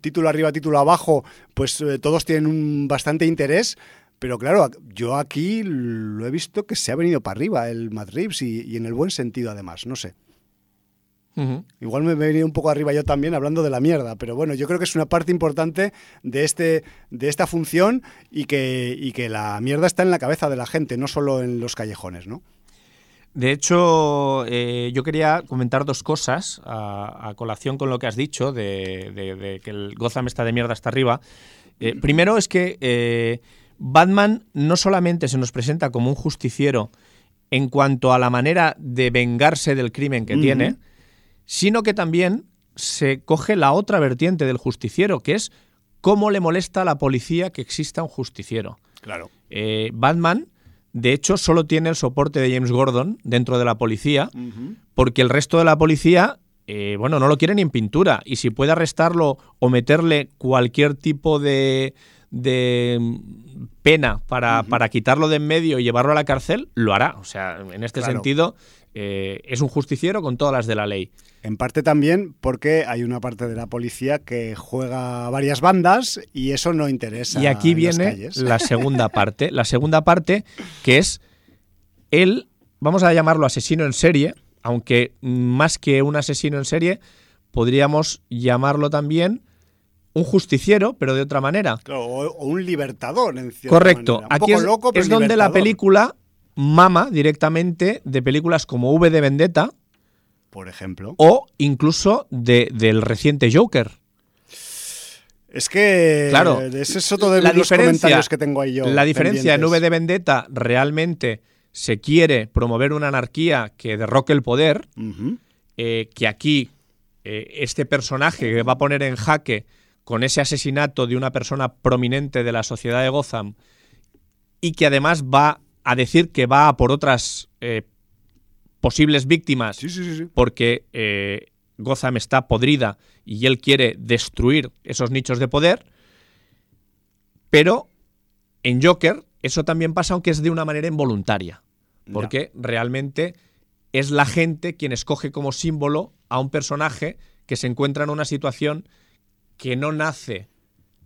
título arriba, título abajo, pues eh, todos tienen un bastante interés. Pero claro, yo aquí lo he visto que se ha venido para arriba el Mad y, en el buen sentido además, no sé. Igual me he venido un poco arriba yo también hablando de la mierda, pero bueno, yo creo que es una parte importante de, este, de esta función y que, y que la mierda está en la cabeza de la gente, no solo en los callejones, ¿no? De hecho, eh, yo quería comentar dos cosas a, colación con lo que has dicho de, que el Gotham está de mierda hasta arriba. Eh, primero es que eh, Batman no solamente se nos presenta como un justiciero en cuanto a la manera de vengarse del crimen que tiene, sino que también se coge la otra vertiente del justiciero, que es cómo le molesta a la policía que exista un justiciero. Claro. Batman de hecho, solo tiene el soporte de James Gordon dentro de la policía, porque el resto de la policía, eh, bueno, no lo quiere ni en pintura. Y si puede arrestarlo o meterle cualquier tipo de, de pena para, para, quitarlo de en medio y llevarlo a la cárcel, lo hará. O sea, en este Claro. sentido, eh, es un justiciero con todas las de la ley. En parte también porque hay una parte de la policía que juega varias bandas y eso no interesa. Y aquí en las viene calles. la segunda parte. La segunda parte, que es él, vamos a llamarlo asesino en serie, aunque más que un asesino en serie, podríamos llamarlo también un justiciero, pero de otra manera. Claro, o, un libertador, en cierta Correcto. manera. Un Aquí poco es, loco, pero es donde la película mama directamente de películas como V de Vendetta Por ejemplo. o incluso de- del reciente Joker. Es que Claro. ese es otro de La los diferencia- comentarios que tengo ahí yo. La diferencia en. V de Vendetta realmente se quiere promover una anarquía que derroque el poder, eh, que aquí eh, este personaje que va a poner en jaque con ese asesinato de una persona prominente de la sociedad de Gotham y que además va a decir que va a por otras eh, posibles víctimas Sí, sí, sí, porque eh, Gotham está podrida y él quiere destruir esos nichos de poder. Pero en Joker eso también pasa aunque es de una manera involuntaria. Porque realmente es la gente quien escoge como símbolo a un personaje que se encuentra en una situación que no nace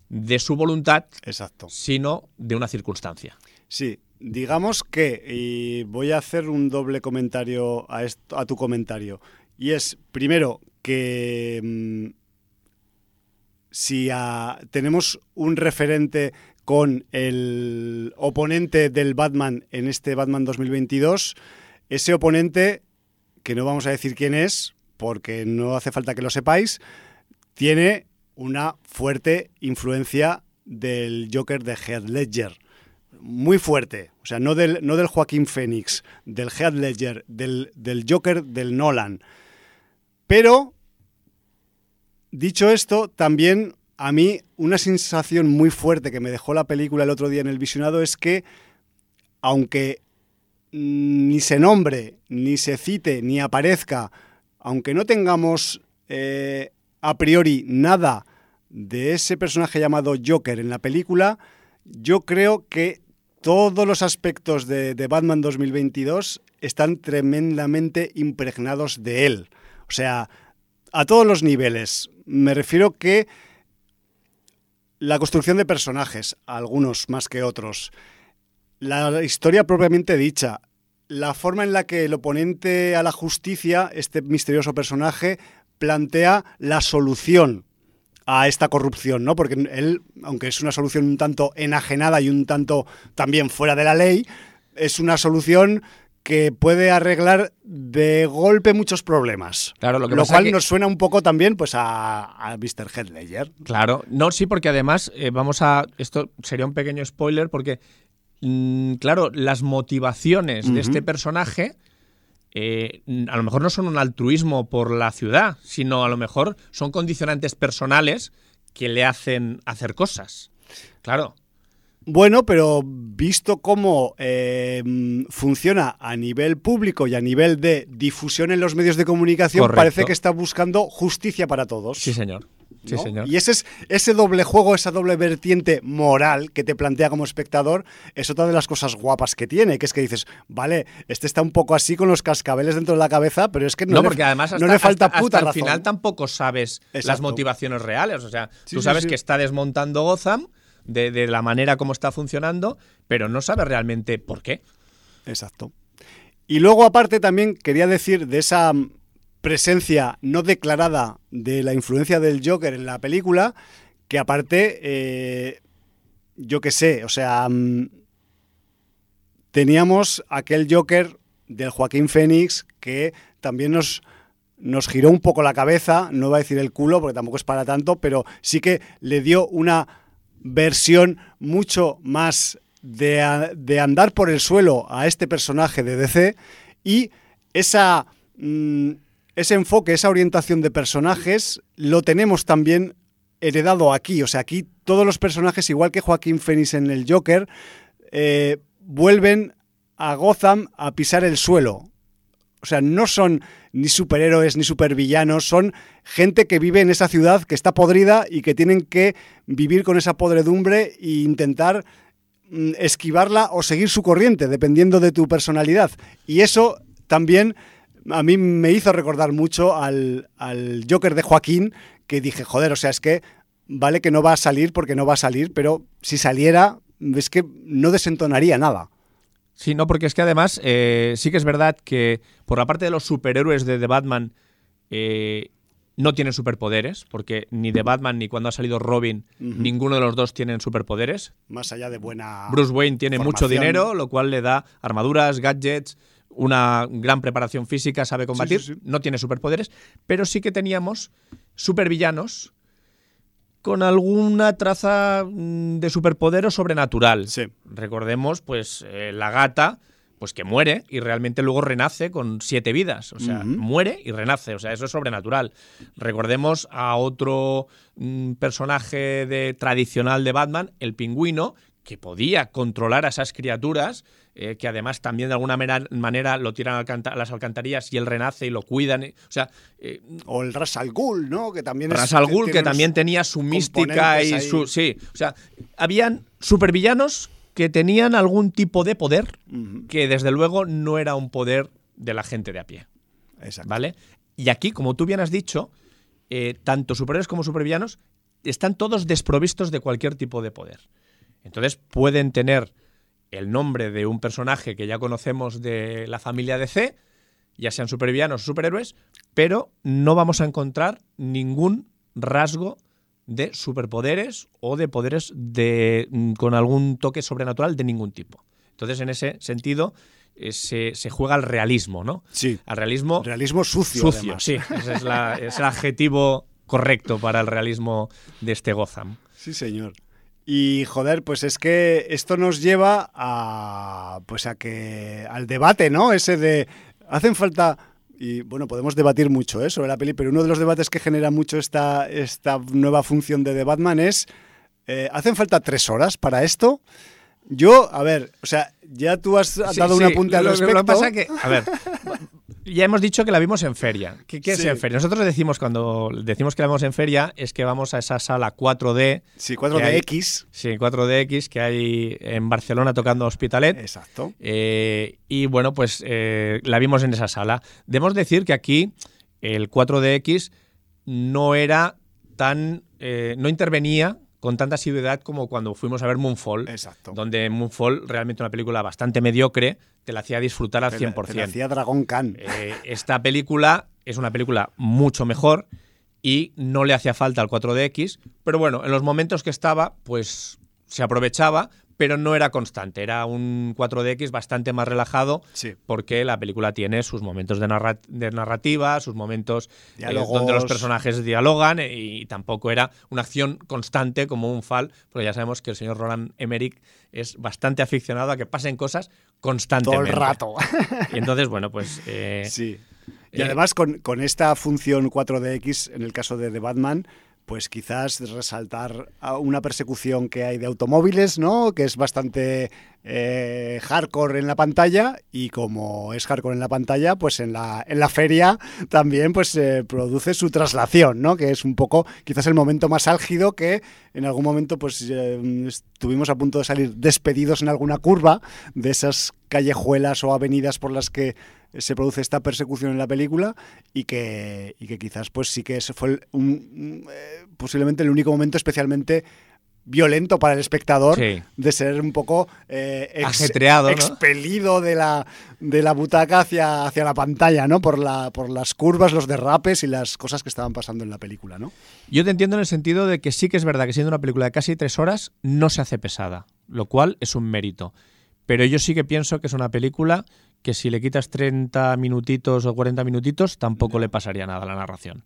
de su voluntad, Exacto. sino de una circunstancia. Sí, digamos que, y voy a hacer un doble comentario a, esto, a tu comentario, y es, primero, que mm, si tenemos un referente con el oponente del Batman en este Batman 2022, ese oponente, que no vamos a decir quién es, porque no hace falta que lo sepáis, tiene una fuerte influencia del Joker de Heath Ledger muy fuerte. O sea, no del, no del Joaquín Phoenix, del Heath Ledger, del, del Joker del Nolan. Pero, dicho esto, también a mí una sensación muy fuerte que me dejó la película el otro día en el visionado es que, aunque ni se nombre, ni se cite, ni aparezca, aunque no tengamos eh, a priori nada de ese personaje llamado Joker en la película, yo creo que todos los aspectos de, Batman 2022 están tremendamente impregnados de él. O sea, a todos los niveles. Me refiero que la construcción de personajes, algunos más que otros, la historia propiamente dicha, la forma en la que el oponente a la justicia, este misterioso personaje, plantea la solución a esta corrupción, ¿no? Porque él, aunque es una solución un tanto enajenada y un tanto también fuera de la ley, es una solución que puede arreglar de golpe muchos problemas. Claro, lo que lo pasa cual que- nos suena un poco también pues a, a Mr. Heath Ledger. Claro, no, sí, porque además eh, vamos a. Esto sería un pequeño spoiler, porque, mm, claro, las motivaciones de este personaje eh, a lo mejor no son un altruismo por la ciudad, sino a lo mejor son condicionantes personales que le hacen hacer cosas. Claro. Bueno, pero visto cómo eh, funciona a nivel público y a nivel de difusión en los medios de comunicación, Correcto. parece que está buscando justicia para todos. Sí, señor. Sí, ¿no? señor. Y ese, es, ese doble juego, esa doble vertiente moral que te plantea como espectador, es otra de las cosas guapas que tiene, que es que dices, vale, este está un poco así con los cascabeles dentro de la cabeza, pero es que no, No, le, porque además hasta, no le falta hasta- puta hasta razón. final tampoco sabes las motivaciones reales. O sea, Sí, tú sabes sí. que está desmontando Gotham de, de la manera como está funcionando, pero no sabes realmente por qué. Exacto. Y luego, aparte, también quería decir de esa presencia no declarada de la influencia del Joker en la película, que aparte, eh, yo qué sé, o sea, mm, teníamos aquel Joker del Joaquín Phoenix que también nos, nos giró un poco la cabeza, no va a decir el culo porque tampoco es para tanto, pero sí que le dio una versión mucho más de, de andar por el suelo a este personaje de DC y esa, mm, ese enfoque, esa orientación de personajes lo tenemos también heredado aquí. O sea, aquí todos los personajes, igual que Joaquín Phoenix en el Joker, eh, vuelven a Gotham a pisar el suelo. O sea, no son ni superhéroes ni supervillanos, son gente que vive en esa ciudad que está podrida y que tienen que vivir con esa podredumbre e intentar mm, esquivarla o seguir su corriente, dependiendo de tu personalidad. Y eso también a mí me hizo recordar mucho al, al Joker de Joaquín, que dije, joder, o sea, es que vale que no va a salir porque no va a salir, pero si saliera, es que no desentonaría nada. Sí, no, porque es que además eh, sí que es verdad que por la parte de los superhéroes de The Batman eh, no tienen superpoderes, porque ni The Batman ni cuando ha salido Robin, ninguno de los dos tienen superpoderes. Más allá de buena. Bruce Wayne tiene mucho dinero, lo cual le da armaduras, gadgets, una gran preparación física, sabe combatir. sí, sí. No tiene superpoderes, pero sí que teníamos supervillanos con alguna traza mm, de superpoder o sobrenatural. Recordemos, pues, eh, la gata, pues que muere y realmente luego renace con siete vidas. O sea, muere y renace. O sea, eso es sobrenatural. Recordemos a otro mm, personaje de, tradicional de Batman, el pingüino, que podía controlar a esas criaturas, eh, que además también de alguna manera lo tiran a las alcantarillas y él renace y lo cuidan. eh, O sea, eh, O el Ras al Ghul, ¿no? Que también Ras al Ghul, que también tenía su mística y ahí. su. Sí, o sea, habían supervillanos que tenían algún tipo de poder que desde luego no era un poder de la gente de a pie. Exacto. ¿Vale? Y aquí, como tú bien has dicho, eh, tanto superhéroes como supervillanos están todos desprovistos de cualquier tipo de poder. Entonces pueden tener el nombre de un personaje que ya conocemos de la familia DC, ya sean supervillanos o superhéroes, pero no vamos a encontrar ningún rasgo de superpoderes o de poderes de, mm, con algún toque sobrenatural de ningún tipo. Entonces, en ese sentido, eh, se, se juega al realismo, ¿no? Sí. Al realismo Realismo sucio. sucio, además. sí. Ese es, la- es el adjetivo correcto para el realismo de este Gotham. Sí, señor. Y joder, pues es que esto nos lleva a pues a que al debate, ¿no? Ese de hacen falta y bueno, podemos debatir mucho ¿eh? sobre la peli, pero uno de los debates que genera mucho esta, esta nueva función de The Batman es eh, ¿hacen falta tres horas para esto? Yo, a ver, o sea, ya tú has Sí, dado un sí, apunte al lo, respecto. Lo que pasa que, a ver, *laughs* ya hemos dicho que la vimos en feria. ¿Qué, qué Sí. es en feria? Nosotros decimos cuando decimos que la vemos en feria es que vamos a esa sala 4D, Sí, que 4DX. sí, 4DX que hay en Barcelona tocando Hospitalet. Exacto. Eh, y bueno, pues eh, la vimos en esa sala. Debemos decir que aquí el 4DX no era tan. eh, no intervenía con tanta asiduidad como cuando fuimos a ver Moonfall. Exacto. Donde Moonfall, realmente una película bastante mediocre, te la hacía disfrutar al Te la- 100%. te la hacía Dragon Khan. Eh, esta película es una película mucho mejor y no le hacía falta al 4DX, pero bueno, en los momentos que estaba, pues se aprovechaba, pero no era constante, era un 4DX bastante más relajado Sí. porque la película tiene sus momentos de, narra- de narrativa, sus momentos eh, donde los personajes dialogan eh, y tampoco era una acción constante como un FAL, porque ya sabemos que el señor Roland Emmerich es bastante aficionado a que pasen cosas Todo constantemente. el rato. Y entonces, bueno, pues... *laughs* eh, Sí. Y además con, con esta función 4DX, en el caso de The Batman, pues quizás resaltar una persecución que hay de automóviles, ¿no? Que es bastante eh, hardcore en la pantalla y como es hardcore en la pantalla, pues en la, en la feria también pues se produce su traslación, ¿no? Que es un poco quizás el momento más álgido que en algún momento pues eh, estuvimos a punto de salir despedidos en alguna curva de esas callejuelas o avenidas por las que se produce esta persecución en la película y que, y que quizás pues sí que ese fue el- un- eh, posiblemente el único momento especialmente violento para el espectador Sí. de ser un poco eh, ex- Ajetreado, ¿no? expelido de la, de la butaca hacia, hacia la pantalla, ¿no? Por, la, por las curvas, los derrapes y las cosas que estaban pasando en la película, ¿no? Yo te entiendo en el sentido de que sí que es verdad que siendo una película de casi tres horas no se hace pesada, lo cual es un mérito. Pero yo sí que pienso que es una película que si le quitas 30 minutitos o 40 minutitos tampoco le pasaría nada a la narración.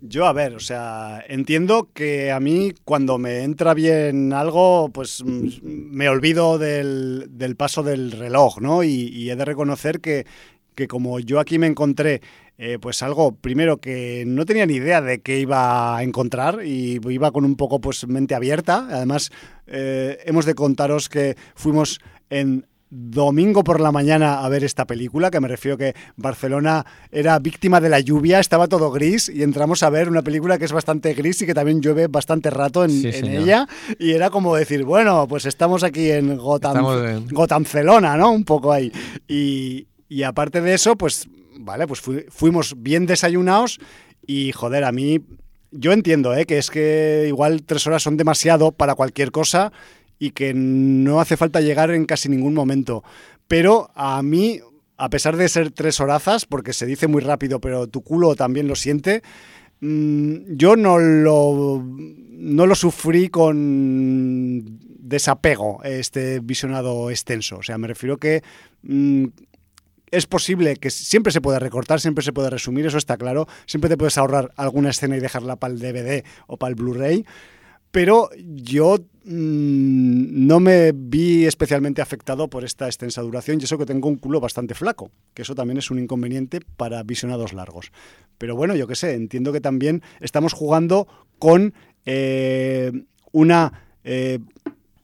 Yo, a ver, o sea, entiendo que a mí cuando me entra bien algo, pues mm, me olvido del, del paso del reloj, ¿no? Y, y he de reconocer que, que como yo aquí me encontré, eh, pues algo, primero, que no tenía ni idea de qué iba a encontrar y iba con un poco, pues, mente abierta. Además, eh, hemos de contaros que fuimos en domingo por la mañana a ver esta película, que me refiero que Barcelona era víctima de la lluvia, estaba todo gris y entramos a ver una película que es bastante gris y que también llueve bastante rato en, ella y era como decir, bueno, pues estamos aquí en Gotham, Gothamcelona, ¿no? Un poco ahí. Y, aparte de eso, pues, vale, pues fuimos bien desayunados y joder, a mí yo entiendo ¿eh? que es que igual tres horas son demasiado para cualquier cosa y que no hace falta llegar en casi ningún momento. Pero a mí, a pesar de ser tres horazas, porque se dice muy rápido, pero tu culo también lo siente, mm, yo no lo, no lo sufrí con desapego este visionado extenso. O sea, me refiero que mm, es posible que siempre se pueda recortar, siempre se puede resumir, eso está claro. Siempre te puedes ahorrar alguna escena y dejarla para el DVD o para el Blu-ray. Pero yo mm, no me vi especialmente afectado por esta extensa duración y eso que tengo un culo bastante flaco, que eso también es un inconveniente para visionados largos. Pero bueno, yo qué sé, entiendo que también estamos jugando con eh, una, eh,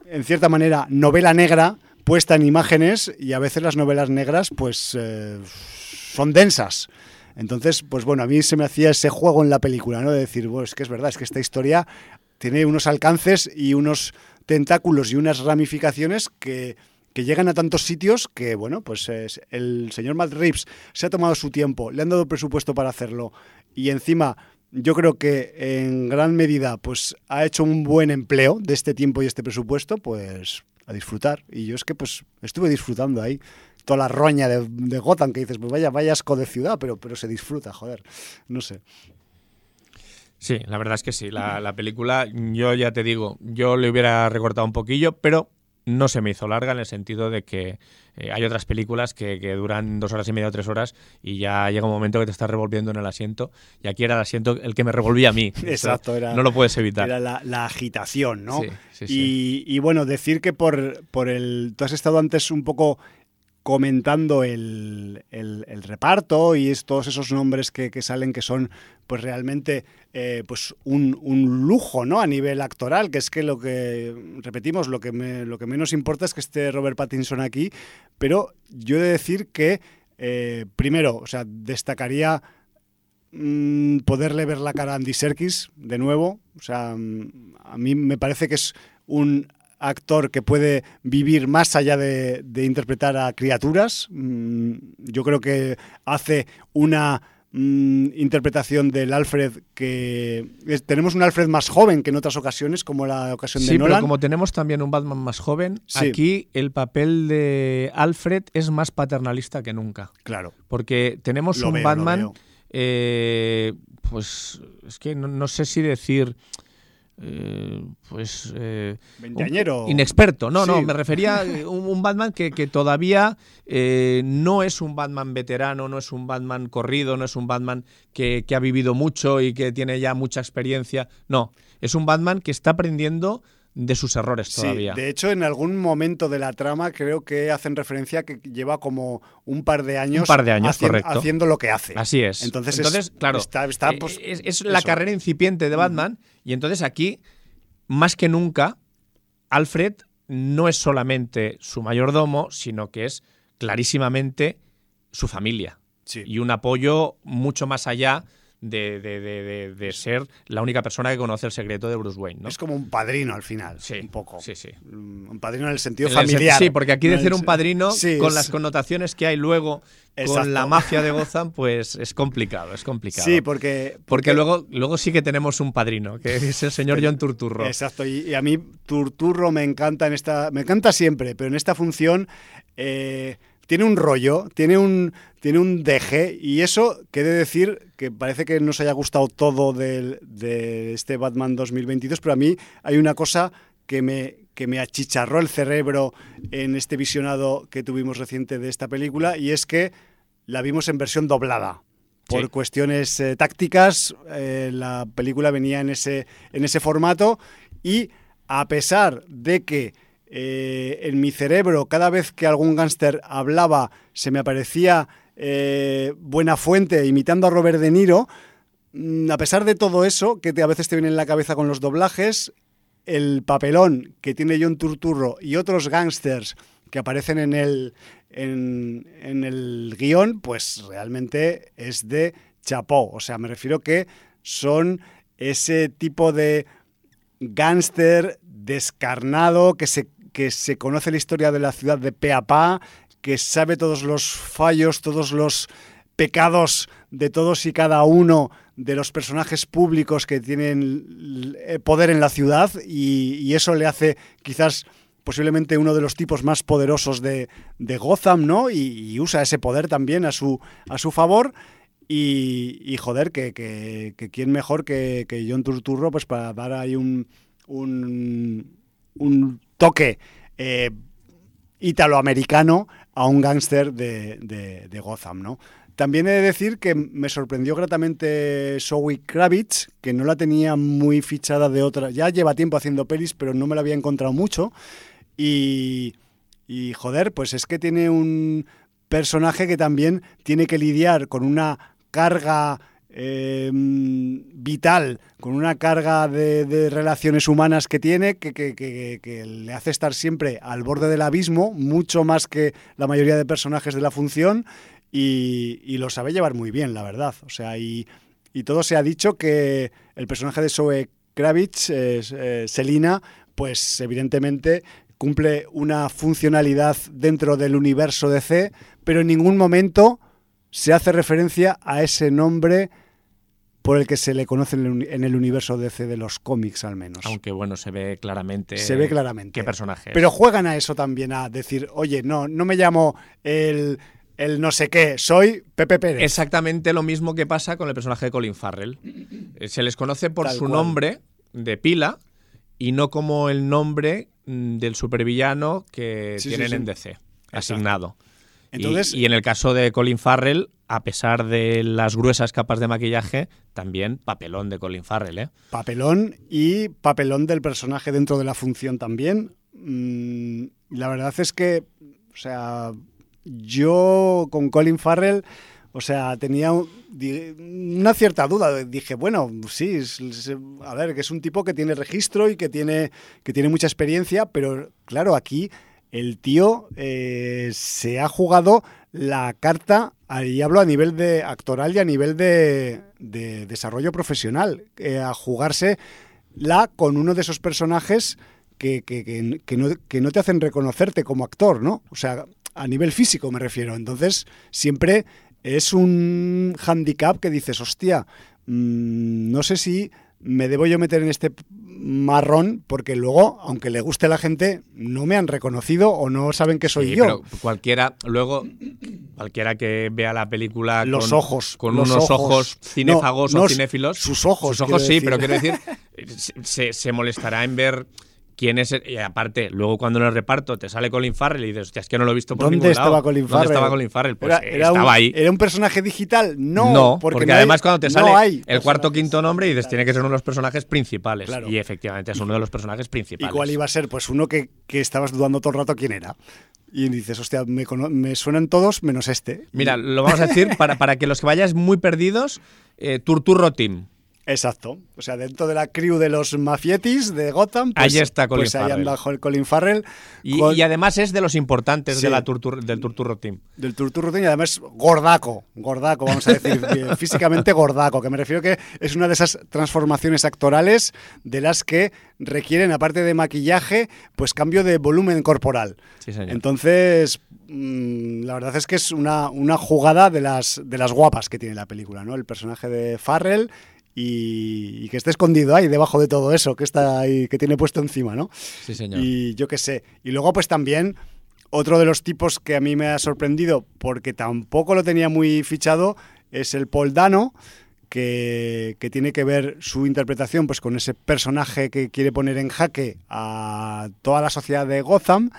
en cierta manera, novela negra puesta en imágenes y a veces las novelas negras pues eh, son densas. Entonces, pues bueno, a mí se me hacía ese juego en la película, ¿no? De decir, bueno, es que es verdad, es que esta historia tiene unos alcances y unos tentáculos y unas ramificaciones que, llegan a tantos sitios que, bueno, pues el señor Matt Reeves se ha tomado su tiempo, le han dado presupuesto para hacerlo y encima yo creo que en gran medida pues ha hecho un buen empleo de este tiempo y este presupuesto, pues a disfrutar. Y yo es que pues estuve disfrutando ahí toda la roña de, de Gotham que dices, pues vaya, vaya asco de ciudad, pero, pero se disfruta, joder. No sé. Sí, la verdad es que sí. La, película, yo ya te digo, yo le hubiera recortado un poquillo, pero no se me hizo larga en el sentido de que eh, hay otras películas que, duran dos horas y media o tres horas y ya llega un momento que te estás revolviendo en el asiento y aquí era el asiento el que me revolvía a mí. *laughs* Exacto, era, no lo puedes evitar. Era la, agitación, ¿no? Sí, sí, y, bueno, decir que por, por el... Tú has estado antes un poco comentando el, reparto y todos esos nombres que, salen que son pues realmente eh, pues un, lujo ¿no? a nivel actoral, que es que lo que, repetimos, lo que, lo que menos importa es que esté Robert Pattinson aquí, pero yo he de decir que, eh, primero, o sea, destacaría mm, poderle ver la cara a Andy Serkis de nuevo, o sea, mm, a mí me parece que es un actor que puede vivir más allá de, interpretar a criaturas. Mm, yo creo que hace una mm, interpretación del Alfred que tenemos un Alfred más joven que en otras ocasiones, como la ocasión de Nolan. pero como tenemos también un Batman más joven, aquí el papel de Alfred es más paternalista que nunca. Claro. Porque tenemos un Batman, eh, pues es que no sé si decir eh, pues eh, inexperto no no me refería *laughs* a un, Batman que, todavía eh, no es un Batman veterano no es un Batman corrido no es un Batman que, ha vivido mucho y que tiene ya mucha experiencia no es un Batman que está aprendiendo de sus errores todavía. de hecho, en algún momento de la trama creo que hacen referencia que lleva como un par de años, par de años haciendo lo que hace. Así es. Entonces, entonces claro, está, pues, es, la carrera incipiente de Batman. Y entonces aquí, más que nunca, Alfred no es solamente su mayordomo, sino que es clarísimamente su familia. Y un apoyo mucho más allá de, de, de, ser la única persona que conoce el secreto de Bruce Wayne. ¿no? Es como un padrino al final, sí, un poco. Sí, sí. Mm, un padrino en el sentido familiar. sí, porque aquí decir un padrino, con las connotaciones que hay luego con la mafia de Gotham, pues es complicado, es complicado. Sí, porque... Porque, luego, luego sí que tenemos un padrino, que es el señor John Turturro. Exacto, y, a mí Turturro me encanta en esta... Me encanta siempre, pero en esta función... Eh, tiene un rollo, tiene un, tiene un deje y eso quiere decir que parece que nos haya gustado todo de, este Batman 2022, pero a mí hay una cosa que me, que me achicharró el cerebro en este visionado que tuvimos reciente de esta película y es que la vimos en versión doblada. Por cuestiones eh, tácticas, eh, la película venía en ese, en ese formato y a pesar de que eh, en mi cerebro, cada vez que algún gángster hablaba, se me aparecía eh, Buena Fuente imitando a Robert De Niro. Mm, a pesar de todo eso, que a veces te viene en la cabeza con los doblajes, el papelón que tiene John Turturro y otros gángsters que aparecen en el, en, en el guion, pues realmente es de chapó. O sea, me refiero que son ese tipo de gángster descarnado que se, que se conoce la historia de la ciudad de pe pa, que sabe todos los fallos, todos los pecados de todos y cada uno de los personajes públicos que tienen poder en la ciudad y, eso le hace quizás posiblemente uno de los tipos más poderosos de, de Gotham, ¿no? Y, usa ese poder también a su, a su favor. Y, joder, que, que, que, quién mejor que, que John Turturro pues para dar ahí un, un, un toque eh, italoamericano a un gángster de, de, Gotham, ¿no? También he de decir que me sorprendió gratamente Zoe Kravitz, que no la tenía muy fichada de otra. Ya lleva tiempo haciendo pelis, pero no me la había encontrado mucho. Y, y joder, pues es que tiene un personaje que también tiene que lidiar con una carga eh, vital, con una carga de, de relaciones humanas que tiene, que, le hace estar siempre al borde del abismo, mucho más que la mayoría de personajes de la función, y, lo sabe llevar muy bien, la verdad. O sea, y, todo se ha dicho que el personaje de Zoe Kravitz, eh, Selina, pues evidentemente cumple una funcionalidad dentro del universo DC, pero en ningún momento se hace referencia a ese nombre por el que se le conoce en el universo DC de los cómics al menos. Aunque bueno, se ve claramente. Se ve claramente. ¿Qué personaje es? Pero juegan a eso también, a decir, oye, no, no me llamo el, el no sé qué, soy Pepe Pérez. Exactamente lo mismo que pasa con el personaje de Colin Farrell. Se les conoce por Tal su cual. nombre de pila y no como el nombre mm, del supervillano que Sí, tienen sí. en DC, asignado. Entonces- y, y en el caso de Colin Farrell, a pesar de las gruesas capas de maquillaje, también papelón de Colin Farrell, ¿eh? Papelón y papelón del personaje dentro de la función también. Mm, la verdad es que, o sea, yo con Colin Farrell, o sea, tenía una cierta duda. Dije, bueno, sí, a ver, que es un tipo que tiene registro y que tiene, que tiene mucha experiencia, pero claro, aquí el tío eh, se ha jugado la carta, y hablo a nivel de actoral y a nivel de, de desarrollo profesional, eh, a jugarse la con uno de esos personajes que, que, que, no, que no te hacen reconocerte como actor, ¿no? O sea, a nivel físico me refiero. Entonces, siempre es un handicap que dices, hostia, mmm, no sé si me debo yo meter en este marrón porque luego, aunque le guste a la gente, no me han reconocido o no saben que soy Sí, yo. pero cualquiera, luego, cualquiera que vea la película Los con, ojos, con los unos ojos. ojos cinéfagos No, o cinéfilos. sus ojos, Sus ojos sí, pero quiero decir, se- se molestará en ver quién es. y aparte, luego cuando en el reparto te sale Colin Farrell y dices, hostia, es que no lo he visto por ¿Dónde ningún estaba lado. Colin ¿Dónde Farrell? estaba Colin Farrell? Pues era, eh, era estaba un, ahí. ¿Era un personaje digital? No, No, porque, porque, no hay- además cuando te sale el cuarto quinto nombre dices, digitales. tiene que ser uno de los personajes principales. Claro. Y efectivamente es uno de los personajes ¿Y principales. cuál iba a ser? Pues uno que, que estabas dudando todo el rato quién era. Y dices, hostia, me, me suenan todos menos este. Mira, lo vamos a decir *laughs* para, para que los que vayáis muy perdidos, eh, Turturro Team. Exacto. O sea, dentro de la crew de los mafietis de Gotham, pues, Ahí está Colin pues ahí Farrell. anda Colin Farrell. Y, además es de los importantes Sí. de la Turtur- del Turturro Team. del Turturro y además gordaco, gordaco, vamos a decir, *laughs* físicamente gordaco, que me refiero que es una de esas transformaciones actorales de las que requieren, aparte de maquillaje, pues cambio de volumen corporal. Sí, señor. Entonces, mm, la verdad es que es una, una jugada de las, de las guapas que tiene la película, ¿no? El personaje de Farrell y, y que esté escondido ahí debajo de todo eso que está ahí, que tiene puesto encima, ¿no? sí, señor. Y yo qué sé. Y luego, pues también, otro de los tipos que a mí me ha sorprendido, porque tampoco lo tenía muy fichado, es el Paul Dano, que, que tiene que ver su interpretación pues, con ese personaje que quiere poner en jaque a toda la sociedad de Gotham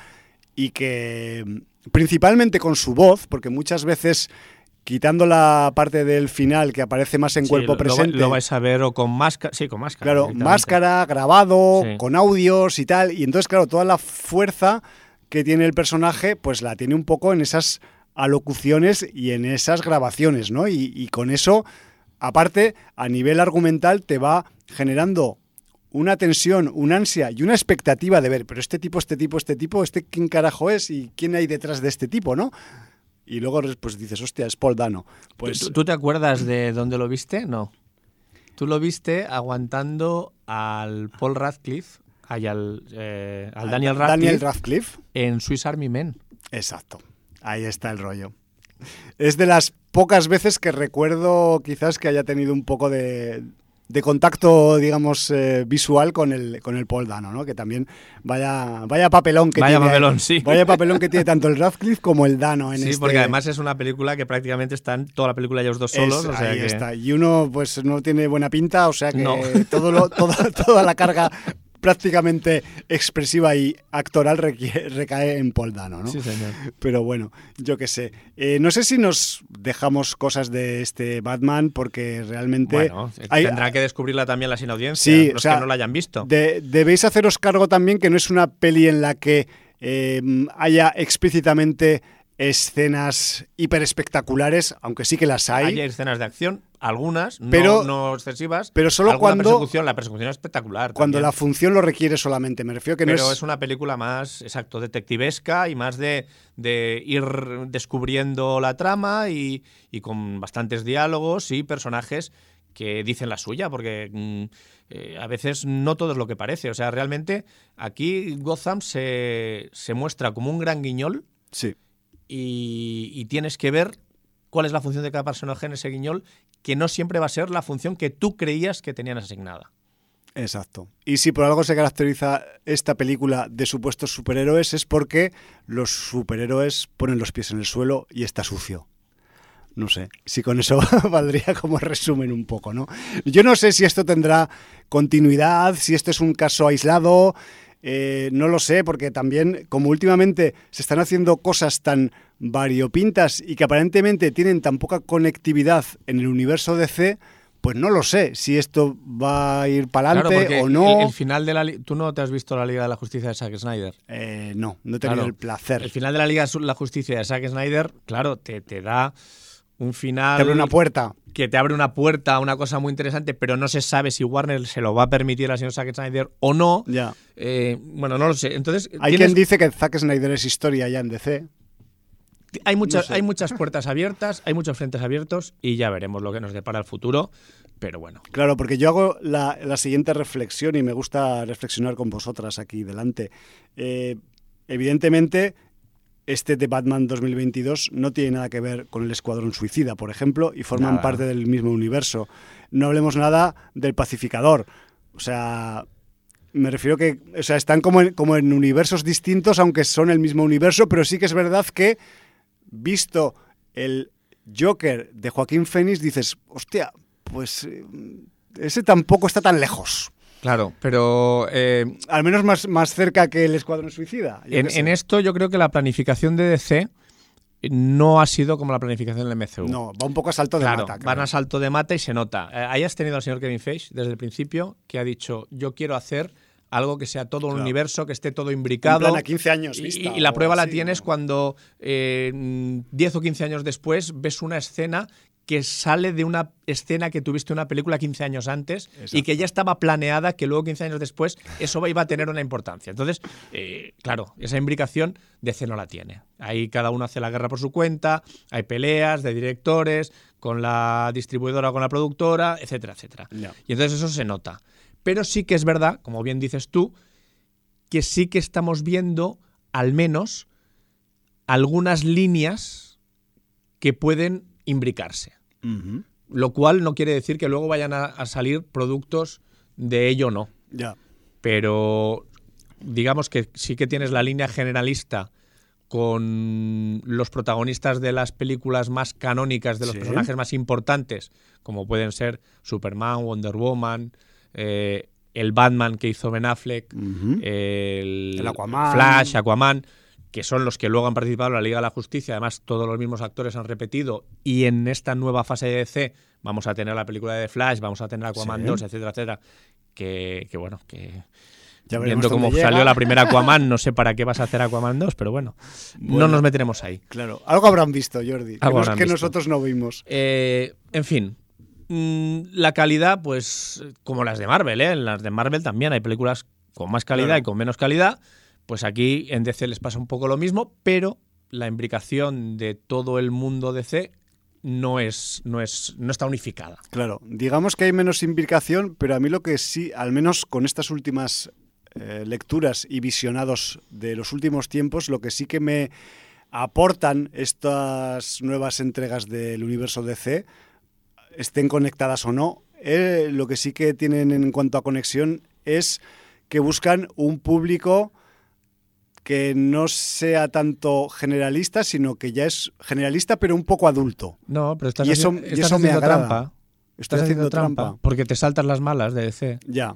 y que principalmente con su voz, porque muchas veces quitando la parte del final que aparece más en Sí, cuerpo lo- presente. Lo, vais a ver o con máscara. Sí, con máscara. Claro, máscara, grabado, Sí. con audios y tal. Y entonces, claro, toda la fuerza que tiene el personaje, pues la tiene un poco en esas alocuciones y en esas grabaciones, ¿no? Y, y con eso, aparte, a nivel argumental, te va generando una tensión, una ansia y una expectativa de ver, pero este tipo, este tipo, este tipo, este quién carajo es y quién hay detrás de este tipo, ¿no? Y luego pues dices, hostia, es Paul Dano. Pues, ¿Tú, tú te acuerdas de dónde lo viste? No. Tú lo viste aguantando al Paul Radcliffe, ay, al, eh, al Daniel Radcliffe, Daniel Radcliffe. en Swiss Army Men. Exacto. Ahí está el rollo. Es de las pocas veces que recuerdo quizás que haya tenido un poco de, de contacto, digamos, eh, visual con el, con el Paul Dano, ¿no? Que también vaya, vaya papelón que Vaya tiene. papelón, sí. Vaya papelón que tiene tanto el Radcliffe como el Dano en Sí, este- porque además es una película que prácticamente están toda la película ellos dos solos. Es- o sea ahí que- está. Y uno pues no tiene buena pinta, o sea que No. todo lo- toda, toda la carga prácticamente expresiva y actoral recae en Paul Dano, ¿no? Sí, señor. Pero bueno, yo qué sé. Eh, no sé si nos dejamos cosas de este Batman porque realmente... Bueno, hay- tendrán que descubrirla también la sin audiencia, Sí, los o sea, que no la hayan visto. de- debéis haceros cargo también que no es una peli en la que eh, haya explícitamente escenas hiper espectaculares, aunque sí que las hay. Hay escenas de acción, algunas, Pero- no, excesivas. pero solo alguna cuando- persecución, la persecución es espectacular. Cuando también. la función lo requiere solamente, me refiero que Pero no es... una película más, exacto, detectivesca y más de, de ir descubriendo la trama y, y con bastantes diálogos y personajes que dicen la suya, porque mm, eh, a veces no todo es lo que parece. O sea, realmente aquí Gotham se, se muestra como un gran guiñol Sí, y, y tienes que ver cuál es la función de cada personaje en ese guiñol, que no siempre va a ser la función que tú creías que tenían asignada. exacto. Y si por algo se caracteriza esta película de supuestos superhéroes es porque los superhéroes ponen los pies en el suelo y está sucio. No sé, si con eso *laughs* valdría como resumen un poco, ¿no? Yo no sé si esto tendrá continuidad, si esto es un caso aislado, eh, no lo sé, porque también, como últimamente se están haciendo cosas tan variopintas y que aparentemente tienen tan poca conectividad en el universo DC, pues no lo sé si esto va a ir para adelante o no. El, el final de la tú no te has visto la Liga de la Justicia de Zack Snyder. Eh, no, no he tenido Claro. el placer. El final de la Liga de la Justicia de Zack Snyder, claro, te, te da un final Te abre una puerta. que te abre una puerta a una cosa muy interesante, pero no se sabe si Warner se lo va a permitir al señor Zack Snyder o no. Ya. Eh, bueno, no lo sé. Entonces, Hay tienes- quien dice que Zack Snyder es historia ya en DC. Hay, muchas, no sé. hay muchas puertas abiertas, hay muchos frentes abiertos y ya veremos lo que nos depara el futuro. Pero bueno, Claro, porque yo hago la, la siguiente reflexión y me gusta reflexionar con vosotras aquí delante. Eh, evidentemente, este de Batman 2022 no tiene nada que ver con el Escuadrón Suicida, por ejemplo, y forman Nada. parte del mismo universo. No hablemos nada del Pacificador. O sea, me refiero que o sea, están como en, como en universos distintos, aunque son el mismo universo, pero sí que es verdad que, visto el Joker de Joaquín Phoenix, dices, hostia, pues eh, ese tampoco está tan lejos. claro, pero eh, Al menos más, más cerca que el Escuadrón Suicida. en, esto yo creo que la planificación de DC no ha sido como la planificación del MCU. No, va un poco a salto de Claro, mata. van a salto de mata y se nota. Eh, ahí has tenido al señor Kevin Feige desde el principio que ha dicho, yo quiero hacer algo que sea todo un universo, que esté todo En imbricado. plan a 15 años Y- vista y, la prueba la tienes ¿no? cuando eh, mm, 10 o 15 años después ves una escena que sale de una escena que tuviste en una película 15 años antes y que ya estaba planeada, que luego 15 años después eso iba a tener una importancia. Entonces, eh, claro, esa imbricación DC no la tiene. Ahí cada uno hace la guerra por su cuenta, hay peleas de directores con la distribuidora o con la productora, etcétera, etcétera. Y entonces eso se nota. Pero sí que es verdad, como bien dices tú, que sí que estamos viendo al menos algunas líneas que pueden imbricarse. Lo cual no quiere decir que luego vayan a, a salir productos de ello no. Ya. Pero digamos que sí que tienes la línea generalista con los protagonistas de las películas más canónicas, de los Sí. personajes más importantes, como pueden ser Superman, Wonder Woman, eh, el Batman que hizo Ben Affleck, el, El Aquaman. Flash, Aquaman, que son los que luego han participado en la Liga de la Justicia. Además, todos los mismos actores han repetido. Y en esta nueva fase de DC vamos a tener la película de Flash, vamos a tener Aquaman Sí. 2, etcétera, etcétera. Que, que bueno, que Ya viendo cómo salió llega. la primera *laughs* Aquaman, no sé para qué vas a hacer Aquaman 2, pero bueno, no nos meteremos ahí. Claro, algo habrán visto, Jordi, que, Algo nos- que visto. nosotros no vimos. Eh, en fin, la calidad, pues como las de Marvel, ¿eh? En las de Marvel también hay películas con más calidad Claro. y con menos calidad. Pues aquí en DC les pasa un poco lo mismo, pero la imbricación de todo el mundo DC no es, no es, no está unificada. Claro, digamos que hay menos imbricación, pero a mí lo que sí, al menos con estas últimas eh, lecturas y visionados de los últimos tiempos, lo que sí que me aportan estas nuevas entregas del universo DC, estén conectadas o no, eh, lo que sí que tienen en cuanto a conexión es que buscan un público que no sea tanto generalista, sino que ya es generalista, pero un poco adulto. No, pero estás, Y eso- y estás eso me agrada. trampa. Estás haciendo trampa. trampa. Porque te saltas las malas de DC. Ya.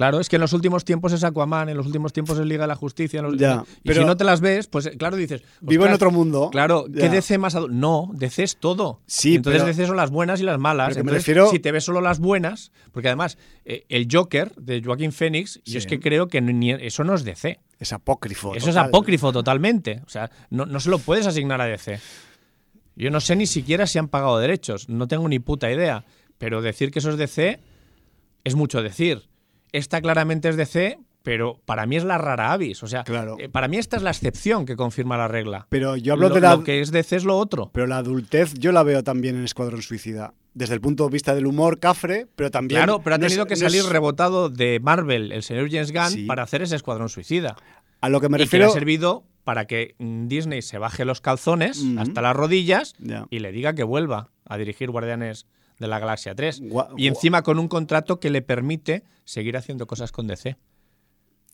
Claro, es que en los últimos tiempos es Aquaman, en los últimos tiempos es Liga de la Justicia. los- Ya, y pero- si no te las ves, pues eh, claro, dices. Vivo en "Ostras, otro mundo. Claro, Ya. ¿qué DC más adulto? No, DC es todo. Sí, Entonces pero- DC son las buenas y las malas. que me Entonces, refiero- Si te ves solo las buenas, porque además eh, el Joker de Joaquín Phoenix, Sí. yo es que creo que ni- eso no es DC. Es apócrifo. Eso es apócrifo totalmente. O sea, no, no se lo puedes asignar a DC. Yo no sé ni siquiera si han pagado derechos. No tengo ni puta idea. Pero decir que eso es DC es mucho decir. Esta claramente es DC, pero para mí es la rara avis. O sea, Claro. eh, para mí esta es la excepción que confirma la regla. Pero yo hablo lo, de la. lo que es DC es lo otro. Pero la adultez yo la veo también en Escuadrón Suicida. Desde el punto de vista del humor, cafre, pero también. Claro, pero ha no es- tenido que no salir es- rebotado de Marvel, el señor James Gunn, Sí. para hacer ese escuadrón suicida. A lo que me y que le refiero. ha servido para que mm, Disney se baje los calzones hasta las rodillas y le diga que vuelva a dirigir Guardianes de la Galaxia 3. Gua- y encima con un contrato que le permite seguir haciendo cosas con DC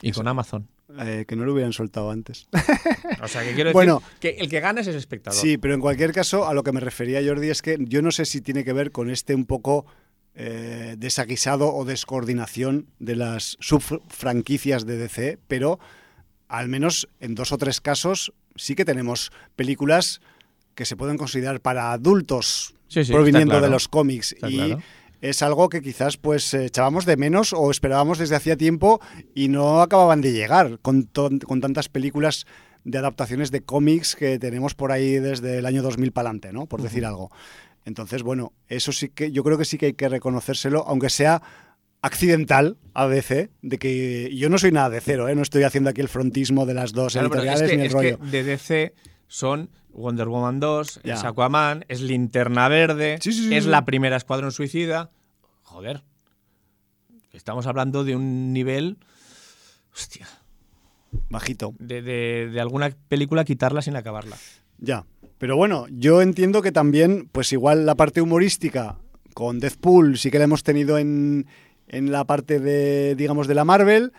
y con Amazon. eh, que no lo hubieran soltado antes. *laughs* O sea, que quiero decir Bueno. que el que gana es el espectador. Sí, pero en cualquier caso, a lo que me refería Jordi es que yo no sé si tiene que ver con este un poco eh, desaguisado o descoordinación de las subfranquicias de DC, pero al menos en dos o tres casos sí que tenemos películas que se pueden considerar para adultos Sí, sí, proviniendo claro. de los cómics Está y claro. es algo que quizás pues eh, echábamos de menos o esperábamos desde hacía tiempo y no acababan de llegar con, con tantas películas de adaptaciones de cómics que tenemos por ahí desde el año 2000 para adelante, ¿no? Por decir algo. Entonces, bueno, eso sí que yo creo que sí que hay que reconocérselo, aunque sea accidental a DC, de que yo no soy nada de cero, ¿eh? no estoy haciendo aquí el frontismo de las dos Claro, editoriales es que, ni el es rollo. que de DC son Wonder Woman 2, Ya. es Aquaman, es Linterna Verde, Sí, sí, sí, es la primera Escuadrón Suicida. Joder. Estamos hablando de un nivel. Hostia. Bajito. De, de- de alguna película quitarla sin acabarla. Ya. Pero bueno, yo entiendo que también, pues igual la parte humorística con Deathpool sí que la hemos tenido en, en la parte de, digamos, de la Marvel.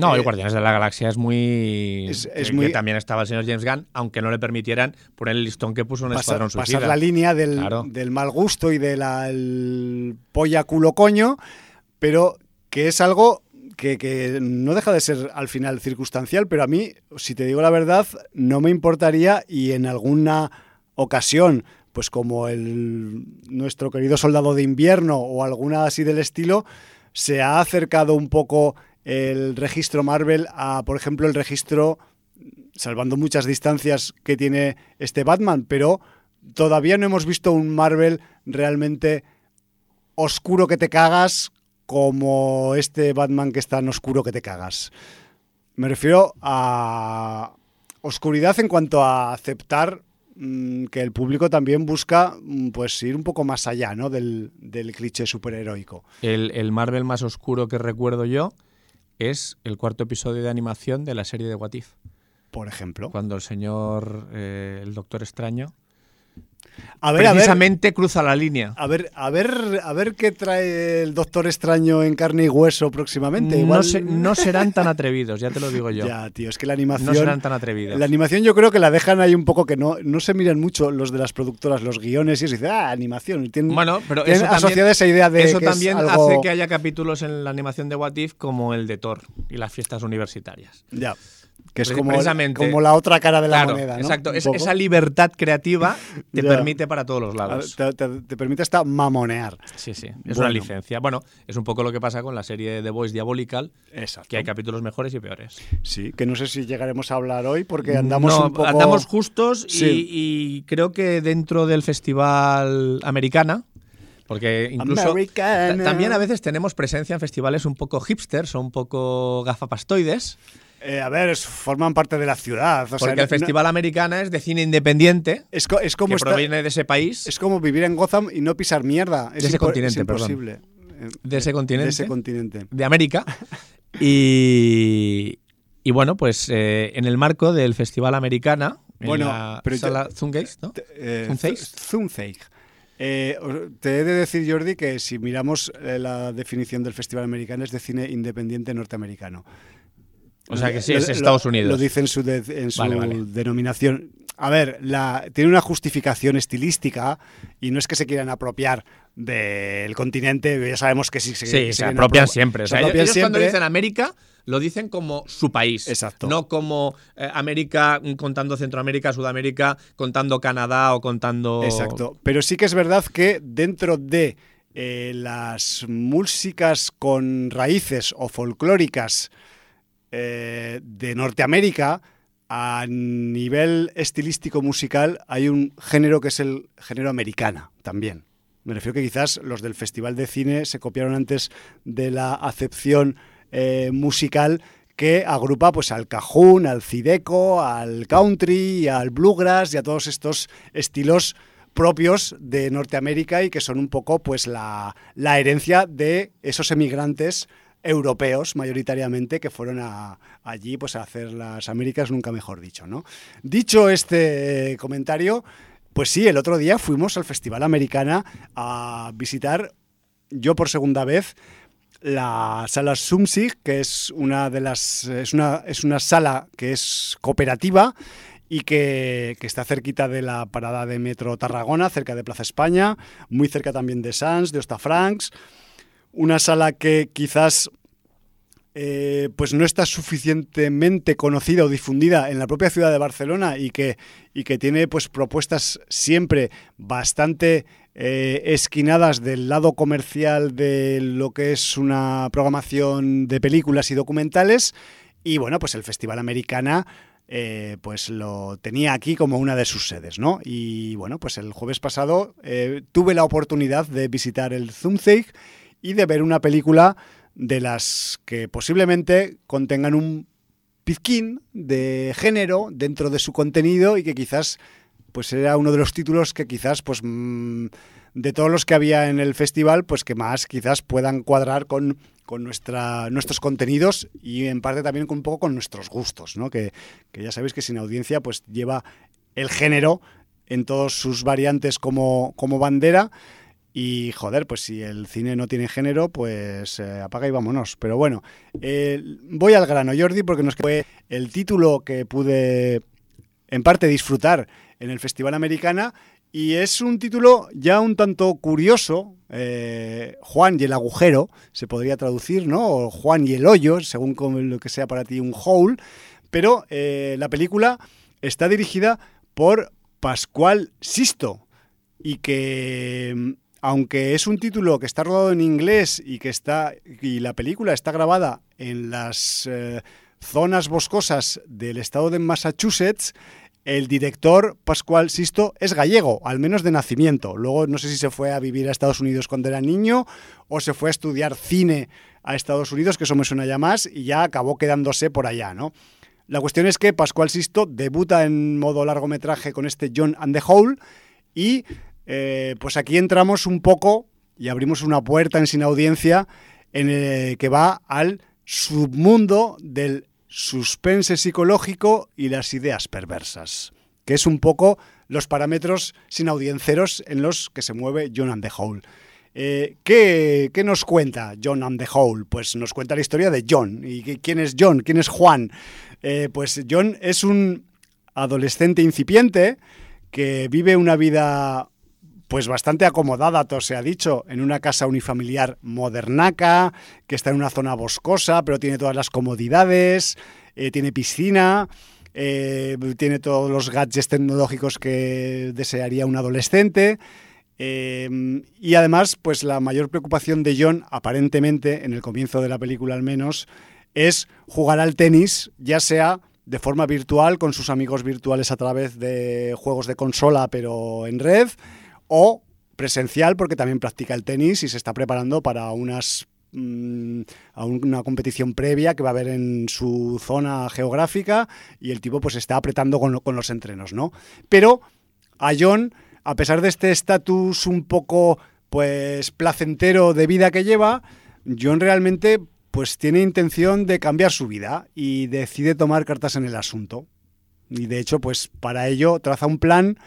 No, Eh, el Guardianes de la Galaxia es muy. es- es que- muy- que también estaba el señor James Gunn, aunque no le permitieran poner el listón que puso en pasar, Escuadrón pasar Suicida. la línea del, Claro. del mal gusto y del polla culo coño, pero que es algo que, que no deja de ser al final circunstancial, pero a mí, si te digo la verdad, no me importaría y en alguna ocasión, pues como el nuestro querido soldado de invierno o alguna así del estilo, se ha acercado un poco el registro Marvel a, por ejemplo, el registro salvando muchas distancias que tiene este Batman, pero todavía no hemos visto un Marvel realmente oscuro que te cagas como este Batman que es tan oscuro que te cagas. Me refiero a oscuridad en cuanto a aceptar mm, que el público también busca mm, pues ir un poco más allá ¿no? del, del cliché superheroico. El, el Marvel más oscuro que recuerdo yo es el cuarto episodio de animación de la serie de What If. Por ejemplo. Cuando el señor, eh, el Doctor Extraño, A ver, a ver, precisamente cruza la línea. a ver, a ver, a ver qué trae el Doctor Extraño en carne y hueso próximamente. No, Igual- se- no serán tan atrevidos, ya te lo digo yo. *laughs* Ya, tío, es que la animación. no serán tan atrevidos. La animación yo creo que la dejan ahí un poco que no, no se miran mucho los de las productoras, los guiones y eso. Y dicen, ah, animación. Tienen, Bueno, pero tienen eso también- asociada esa idea de Eso que es también algo- hace que haya capítulos en la animación de What If como el de Thor y las fiestas universitarias. Ya. Que es como, como la otra cara de la claro, moneda, ¿no? exacto. Es- esa libertad creativa te Ya. permite para todos los lados. Te, te- te permite hasta mamonear. Sí, sí. Es Bueno. una licencia. Bueno, es un poco lo que pasa con la serie de The Voice Diabolical, Exacto. que hay capítulos mejores y peores. Sí, que no sé si llegaremos a hablar hoy porque andamos No, un poco. andamos justos y- Sí. y, creo que dentro del festival americana Porque incluso también a veces tenemos presencia en festivales un poco hipsters o un poco gafapastoides. Eh, a ver, forman parte de la ciudad. o Porque no- el Festival Americana es de cine independiente, es, co- es como que proviene de ese país, es como vivir en Gotham y no pisar mierda. Es De ese continente, es perdón. imposible. Eh, de ese continente. De ese continente. de América. *laughs* Y, y bueno, pues eh, en el marco del Festival Americana, en Bueno, la pero sala Zungeist, ¿no? Eh. Eh, os- te he de decir, Jordi, que si miramos eh, la definición del Festival Americano es de cine independiente norteamericano. O sea que sí, Lo- es lo- Estados Unidos. Lo dice en su, de- en su Vale, vale. denominación. A ver, la, tiene una justificación estilística y no es que se quieran apropiar del continente, ya sabemos que sí, se, Sí, se apropian apro- siempre. O se sea, apropian ellos cuando dicen América, lo dicen como su país. Exacto. No como eh, América mm, contando Centroamérica, Sudamérica, contando Canadá o contando. Exacto. Pero sí que es verdad que dentro de eh, las músicas con raíces o folclóricas eh, de Norteamérica, a nivel estilístico musical hay un género que es el género americana también. Me refiero que quizás los del Festival de Cine se copiaron antes de la acepción eh, musical que agrupa pues al cajún, al cideco, al country, al bluegrass y a todos estos estilos propios de Norteamérica y que son un poco pues la, la herencia de esos emigrantes europeos mayoritariamente que fueron allí pues a hacer las Américas, nunca mejor dicho, ¿no? Dicho este comentario, pues sí, el otro día fuimos al Festival Americana a visitar, yo por segunda vez, la sala Sumsig, que es una de las es una, es una sala que es cooperativa y que, que está cerquita de la parada de metro Tarragona, cerca de Plaza España, muy cerca también de Sans, de Ostafrancs. Una sala que quizás eh, pues no está suficientemente conocida o difundida en la propia ciudad de Barcelona y que, y que tiene pues propuestas siempre bastante eh, esquinadas del lado comercial de lo que es una programación de películas y documentales. Y bueno, pues el Festival Americana eh, pues lo tenía aquí como una de sus sedes, ¿no? Y bueno, pues el jueves pasado tuve la oportunidad de visitar el Zumzeig y de ver una película de las que posiblemente contengan un pizquín de género dentro de su contenido y que quizás pues era uno de los títulos que quizás pues mm, de todos los que había en el festival pues que más quizás puedan cuadrar con, con nuestra, nuestros contenidos y en parte también con un poco con nuestros gustos, ¿no? Que, que ya sabéis que sin audiencia pues lleva el género en todas sus variantes como, como bandera y joder, pues si el cine no tiene género, pues eh, apaga y vámonos. Pero bueno, eh, voy al grano, Jordi, porque nos fue el título que pude en parte disfrutar en el Festival Americana y es un título ya un tanto curioso, eh, Juan y el agujero, se podría traducir, ¿no? O Juan y el hoyo, según lo que sea para ti un hole, pero la película está dirigida por Pascual Sisto y que aunque es un título que está rodado en inglés y que está y la película está grabada en las eh, zonas boscosas del estado de Massachusetts, el director Pascual Sisto es gallego, al menos de nacimiento. Luego no sé si se fue a vivir a Estados Unidos cuando era niño o se fue a estudiar cine a Estados Unidos, que eso me suena ya más, y ya acabó quedándose por allá, ¿no? La cuestión es que Pascual Sisto debuta en modo largometraje con este John and the Hole y eh, pues aquí entramos un poco y abrimos una puerta en sin audiencia en el que va al submundo del suspense psicológico y las ideas perversas, que es un poco los parámetros sin audienceros en los que se mueve John and the Hole. Eh, ¿qué, nos cuenta John and the Hole? Pues nos cuenta la historia de John. ¿Y quién es John? ¿Quién es Juan? Eh, pues John es un adolescente incipiente que vive una vida pues bastante acomodada, todo se ha dicho, en una casa unifamiliar modernaca, que está en una zona boscosa, pero tiene todas las comodidades, eh, tiene piscina, eh, tiene todos los gadgets tecnológicos que desearía un adolescente. eh, y además, pues la mayor preocupación de John, aparentemente, en el comienzo de la película al menos, es jugar al tenis, ya sea de forma virtual, con sus amigos virtuales a través de juegos de consola, pero en red, o presencial porque también practica el tenis y se está preparando para unas mm, a una competición previa que va a haber en su zona geográfica y el tipo pues está apretando con, con los entrenos, ¿no? Pero a John, a pesar de este estatus un poco pues placentero de vida que lleva, John realmente pues tiene intención de cambiar su vida y decide tomar cartas en el asunto. Y de hecho, pues para ello traza un plan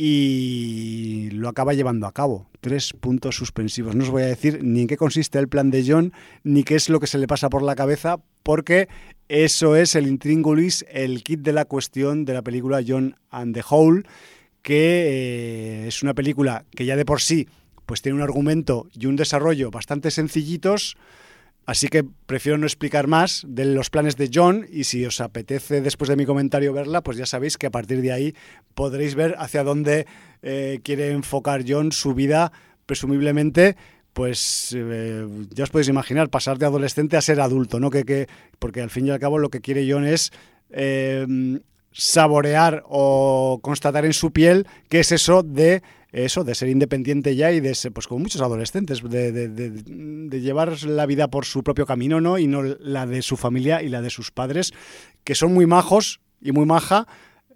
y lo acaba llevando a cabo. Tres puntos suspensivos. No os voy a decir ni en qué consiste el plan de John, ni qué es lo que se le pasa por la cabeza, porque eso es el intríngulis, el kit de la cuestión de la película John and the Hole, que eh, es una película que ya de por sí pues tiene un argumento y un desarrollo bastante sencillitos, Así que prefiero no explicar más de los planes de John y si os apetece después de mi comentario verla, pues ya sabéis que a partir de ahí podréis ver hacia dónde eh, quiere enfocar John su vida, presumiblemente pues eh, ya os podéis imaginar, pasar de adolescente a ser adulto, ¿no? Que, que, porque al fin y al cabo lo que quiere John es eh, saborear o constatar en su piel qué es eso de eso, de ser independiente ya y de ser, pues como muchos adolescentes, de, llevar la vida por su propio camino, ¿no? Y no la de su familia y la de sus padres, que son muy majos y muy maja,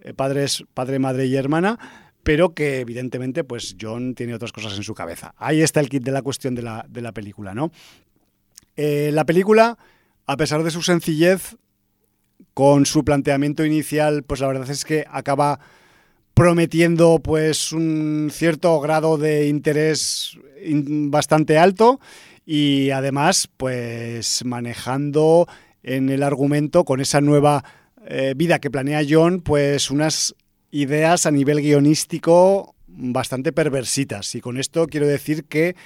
eh, padres, padre, madre y hermana, pero que evidentemente, pues John tiene otras cosas en su cabeza. Ahí está el kit de la cuestión de la, la película, ¿no? Eh, la película, a pesar de su sencillez, con su planteamiento inicial, pues la verdad es que acaba prometiendo pues un cierto grado de interés bastante alto y además pues manejando en el argumento con esa nueva eh, vida que planea John pues unas ideas a nivel guionístico bastante perversitas. Y con esto quiero decir que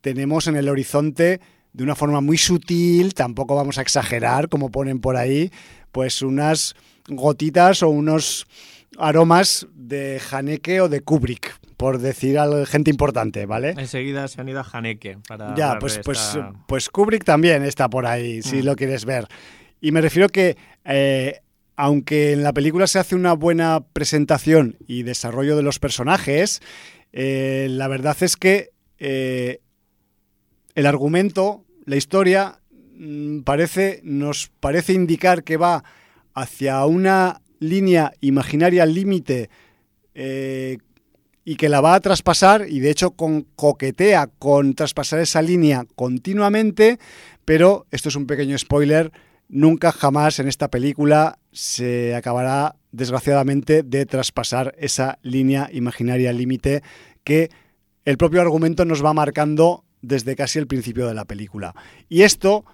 tenemos en el horizonte de una forma muy sutil, tampoco vamos a exagerar como ponen por ahí, pues unas gotitas o unos aromas de Haneke o de Kubrick, por decir a gente importante, ¿vale? Enseguida se han ido a Haneke para. Ya, pues, pues, pues Kubrick también está por ahí, si mm. lo quieres ver. Y me refiero que, eh, aunque en la película se hace una buena presentación y desarrollo de los personajes, eh, la verdad es que eh, el argumento, la historia, mm, parece, nos parece indicar que va hacia una línea imaginaria límite eh, y que la va a traspasar y de hecho con, coquetea con traspasar esa línea continuamente, pero esto es un pequeño spoiler, nunca jamás en esta película se acabará desgraciadamente de traspasar esa línea imaginaria límite que el propio argumento nos va marcando desde casi el principio de la película. Y esto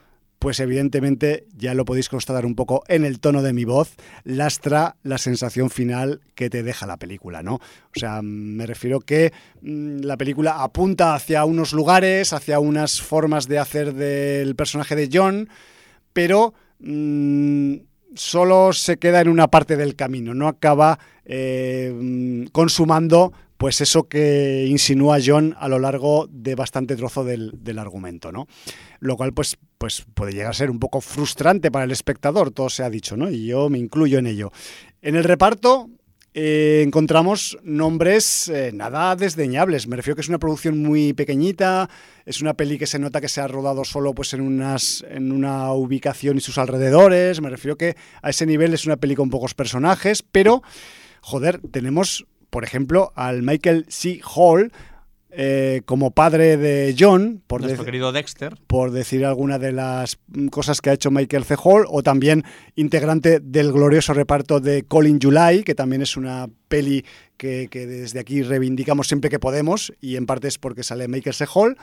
pues evidentemente ya lo podéis constatar un poco en el tono de mi voz, lastra la sensación final que te deja la película, ¿no? O sea, me refiero que mmm, la película apunta hacia unos lugares, hacia unas formas de hacer del personaje de John, pero mmm, solo se queda en una parte del camino, no acaba eh, consumando pues eso que insinúa John a lo largo de bastante trozo del, del, argumento, ¿no? Lo cual, pues, pues puede llegar a ser un poco frustrante para el espectador, todo se ha dicho, ¿no? Y yo me incluyo en ello. En el reparto eh, encontramos nombres eh, nada desdeñables. Me refiero que es una producción muy pequeñita, es una peli que se nota que se ha rodado solo pues, en, unas, en una ubicación y sus alrededores. Me refiero que a ese nivel es una peli con pocos personajes, pero, joder, tenemos por ejemplo, al Michael C. Hall, eh, como padre de John, por nuestro querido Dexter, por decir alguna de las cosas que ha hecho Michael C. Hall, o también integrante del glorioso reparto de Colin July, que también es una peli que, que desde aquí reivindicamos siempre que podemos, y en parte es porque sale Michael C. Hall.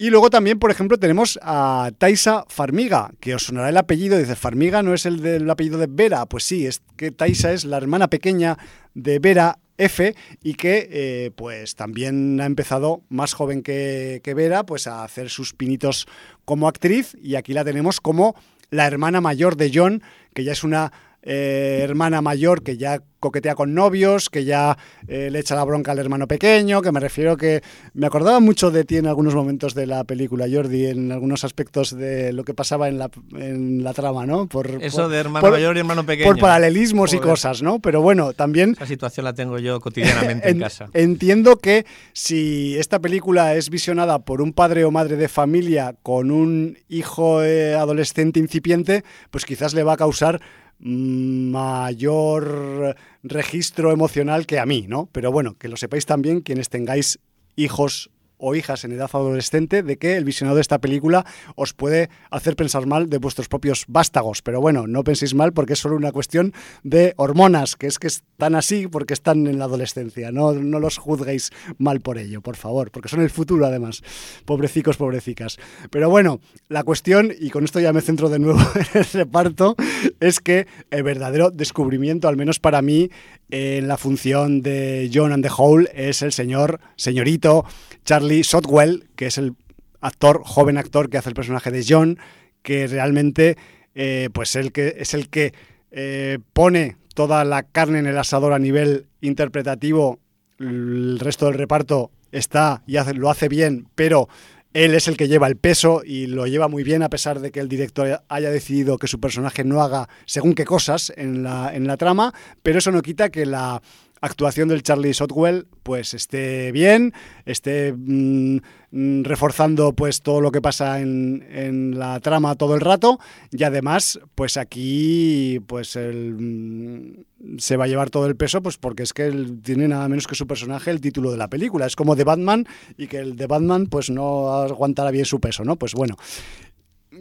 Y luego también, por ejemplo, tenemos a Taisa Farmiga, que os sonará el apellido. Dice, Farmiga no es el del apellido de Vera. Pues sí, es que Taisa es la hermana pequeña de Vera F y que eh, pues también ha empezado más joven que, que, Vera pues a hacer sus pinitos como actriz y aquí la tenemos como la hermana mayor de John, que ya es una eh, hermana mayor que ya coquetea con novios, que ya eh, le echa la bronca al hermano pequeño, que me refiero que me acordaba mucho de ti en algunos momentos de la película, Jordi, en algunos aspectos de lo que pasaba en la, en la trama, ¿no? Por, Eso de hermano mayor y hermano pequeño. Por paralelismos y cosas, ¿no? Pero bueno, también... Esa situación la tengo yo cotidianamente *laughs* en, casa. Entiendo que si esta película es visionada por un padre o madre de familia con un hijo eh, adolescente incipiente, pues quizás le va a causar mayor registro emocional que a mí, ¿no? Pero bueno, que lo sepáis también quienes tengáis hijos o hijas en edad adolescente de que el visionado de esta película os puede hacer pensar mal de vuestros propios vástagos. Pero bueno, no penséis mal porque es solo una cuestión de hormonas, que es que están así porque están en la adolescencia. No, no los juzguéis mal por ello, por favor, porque son el futuro además. Pobrecicos, pobrecicas. Pero bueno, la cuestión, y con esto ya me centro de nuevo *laughs* en el reparto, es que el verdadero descubrimiento, al menos para mí, en la función de John and the Hole es el señor, señorito Charlie Sotwell, que es el actor, joven actor que hace el personaje de John, que realmente eh, pues el que, es el que eh, pone toda la carne en el asador a nivel interpretativo. El resto del reparto está y lo hace bien, pero él es el que lleva el peso y lo lleva muy bien a pesar de que el director haya decidido que su personaje no haga según qué cosas en la, en la trama, pero eso no quita que la actuación del Charlie Sotwell pues esté bien, esté mm, mm, reforzando pues todo lo que pasa en, en, la trama todo el rato y además pues aquí pues el, mm, se va a llevar todo el peso pues porque es que él tiene nada menos que su personaje el título de la película, es como de Batman y que el de Batman pues no aguantará bien su peso, ¿no? Pues bueno,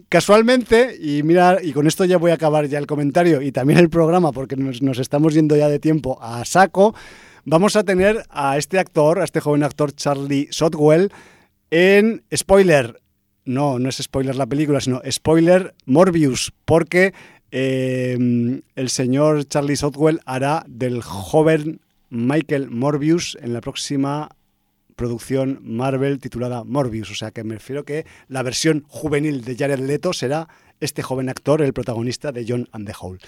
casualmente, y mira, y con esto ya voy a acabar ya el comentario y también el programa, porque nos, estamos yendo ya de tiempo a saco, vamos a tener a este actor, a este joven actor Charlie Sotwell, en spoiler. No, no es spoiler la película, sino spoiler Morbius, porque eh, el señor Charlie Sotwell hará del joven Michael Morbius en la próxima producción Marvel titulada Morbius. O sea que me refiero que la versión juvenil de Jared Leto será este joven actor, el protagonista de John and the Hole.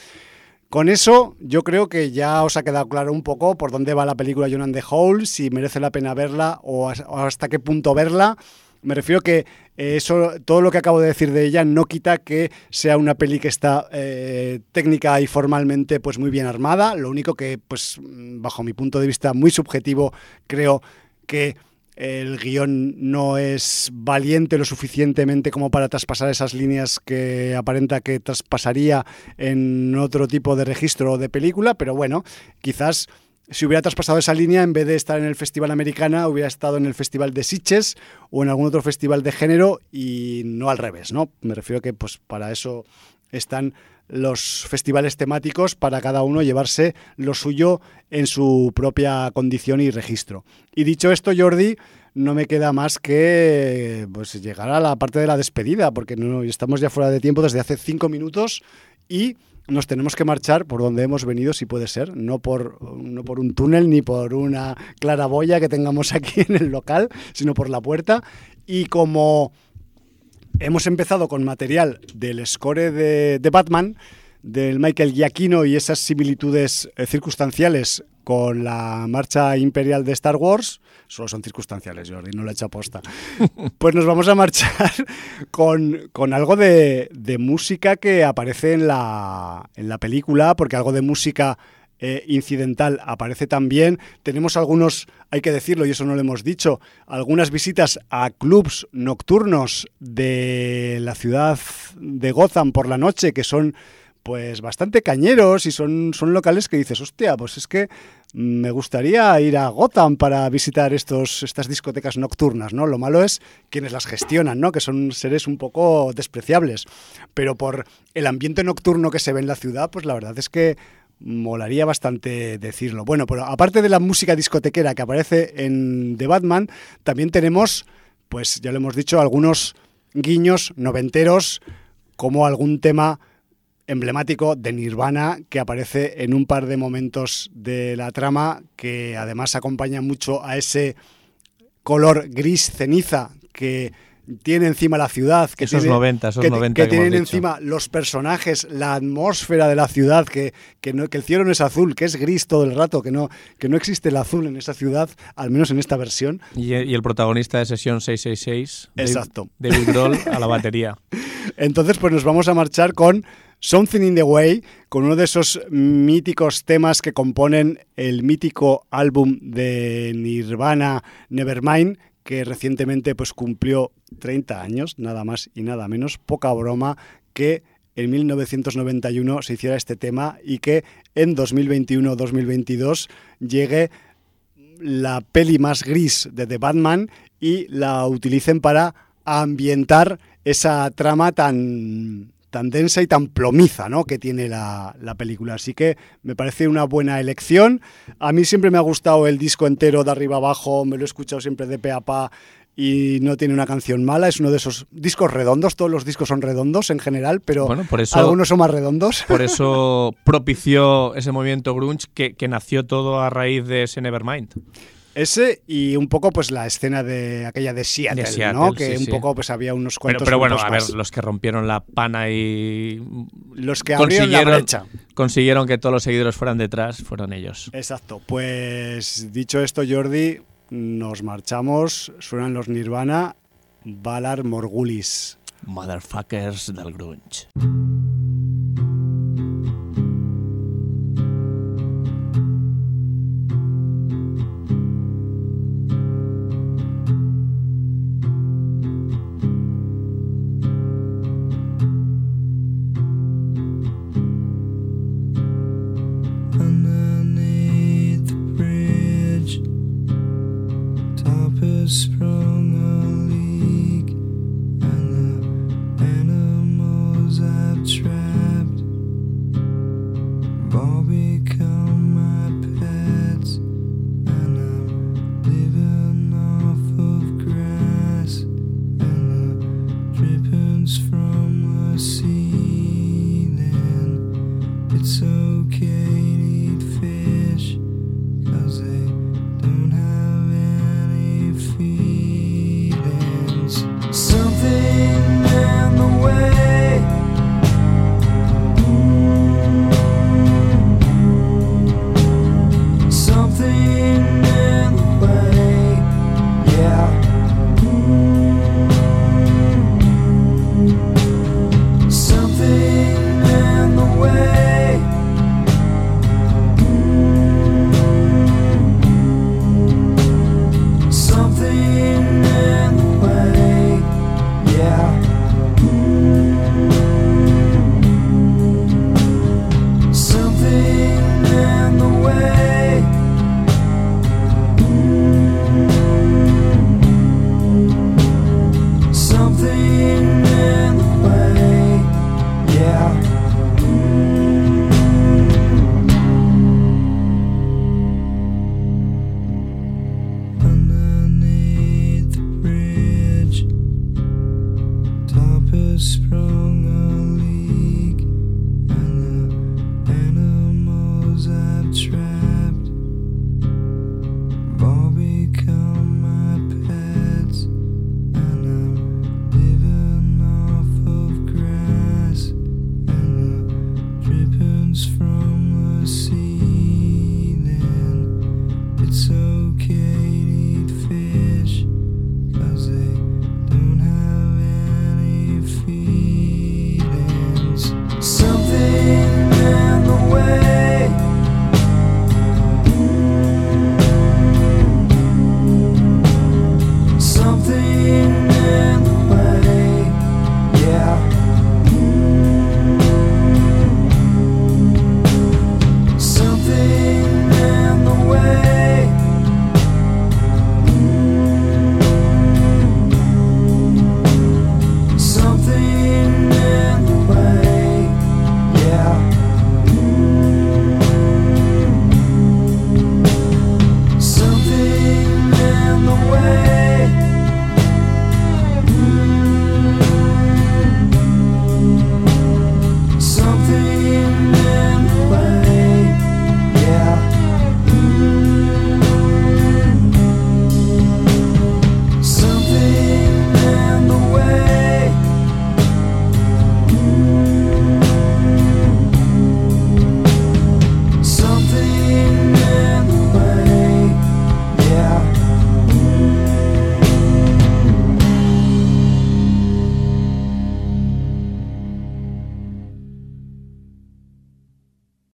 Con eso yo creo que ya os ha quedado claro un poco por dónde va la película John and the Hole, si merece la pena verla o hasta qué punto verla. Me refiero que eh, eso, todo lo que acabo de decir de ella no quita que sea una peli que está eh, técnica y formalmente pues muy bien armada. Lo único que, pues, bajo mi punto de vista muy subjetivo, creo que el guion no es valiente lo suficientemente como para traspasar esas líneas que aparenta que traspasaría en otro tipo de registro o de película, pero bueno, quizás si hubiera traspasado esa línea, en vez de estar en el Festival Americana, hubiera estado en el Festival de Sitges o en algún otro festival de género y no al revés, ¿no? Me refiero que pues para eso están los festivales temáticos para cada uno llevarse lo suyo en su propia condición y registro. Y dicho esto, Jordi, no me queda más que pues, llegar a la parte de la despedida, porque no, estamos ya fuera de tiempo desde hace cinco minutos y nos tenemos que marchar por donde hemos venido, si puede ser, no por, no por un túnel ni por una claraboya que tengamos *laughs* aquí en el local, sino por la puerta. Y como hemos empezado con material del score de, Batman, del Michael Giacchino y esas similitudes eh, circunstanciales con la marcha imperial de Star Wars, solo son circunstanciales, Jordi, no lo he hecho aposta. *laughs* Pues nos vamos a marchar *laughs* con, algo de, de, música que aparece en la, en la película, porque algo de música eh, incidental aparece también. Tenemos algunos, hay que decirlo y eso no lo hemos dicho, algunas visitas a clubs nocturnos de la ciudad de Gotham por la noche que son pues bastante cañeros y son, son locales que dices, hostia, pues es que me gustaría ir a Gotham para visitar estos, estas discotecas nocturnas, ¿no? Lo malo es quienes las gestionan, ¿no? Que son seres un poco despreciables. Pero por el ambiente nocturno que se ve en la ciudad, pues la verdad es que molaría bastante decirlo. Bueno, pero aparte de la música discotequera que aparece en The Batman, también tenemos, pues ya lo hemos dicho, algunos guiños noventeros, como algún tema emblemático de Nirvana que aparece en un par de momentos de la trama que además acompaña mucho a ese color gris ceniza que tiene encima la ciudad, que esos tiene, 90, esos que, 90 que que tienen encima los personajes, la atmósfera de la ciudad, que, que, no, que el cielo no es azul, que es gris todo el rato, que no, que no existe el azul en esa ciudad, al menos en esta versión. Y, y el protagonista de Sesión 666, Dave- Exacto. David Grohl, a la *laughs* batería. Entonces, pues nos vamos a marchar con Something in the Way, con uno de esos míticos temas que componen el mítico álbum de Nirvana Nevermind, que recientemente pues cumplió 30 años, nada más y nada menos, poca broma, que en 1991 se hiciera este tema y que en 2021-2022 llegue la peli más gris de The Batman y la utilicen para ambientar esa trama tan, tan densa y tan plomiza ¿no? que tiene la, la película. Así que me parece una buena elección. A mí siempre me ha gustado el disco entero de arriba abajo, me lo he escuchado siempre de pe a pa y no tiene una canción mala. Es uno de esos discos redondos, todos los discos son redondos en general, pero Bueno, por eso- algunos son más redondos. *laughs* Por eso propició ese movimiento grunge que, que nació todo a raíz de ese Nevermind. Ese y un poco pues la escena de aquella de Seattle, De Seattle, ¿no? Que un sí. poco pues había unos Pero, cuantos pero bueno, grupos a ver, más. los que rompieron la pana y los que abrieron la brecha. consiguieron que todos los seguidores fueran detrás, fueron ellos. Exacto. Pues dicho esto, Jordi, nos marchamos. Suenan los Nirvana, Valar Morgulis. Motherfuckers del grunge.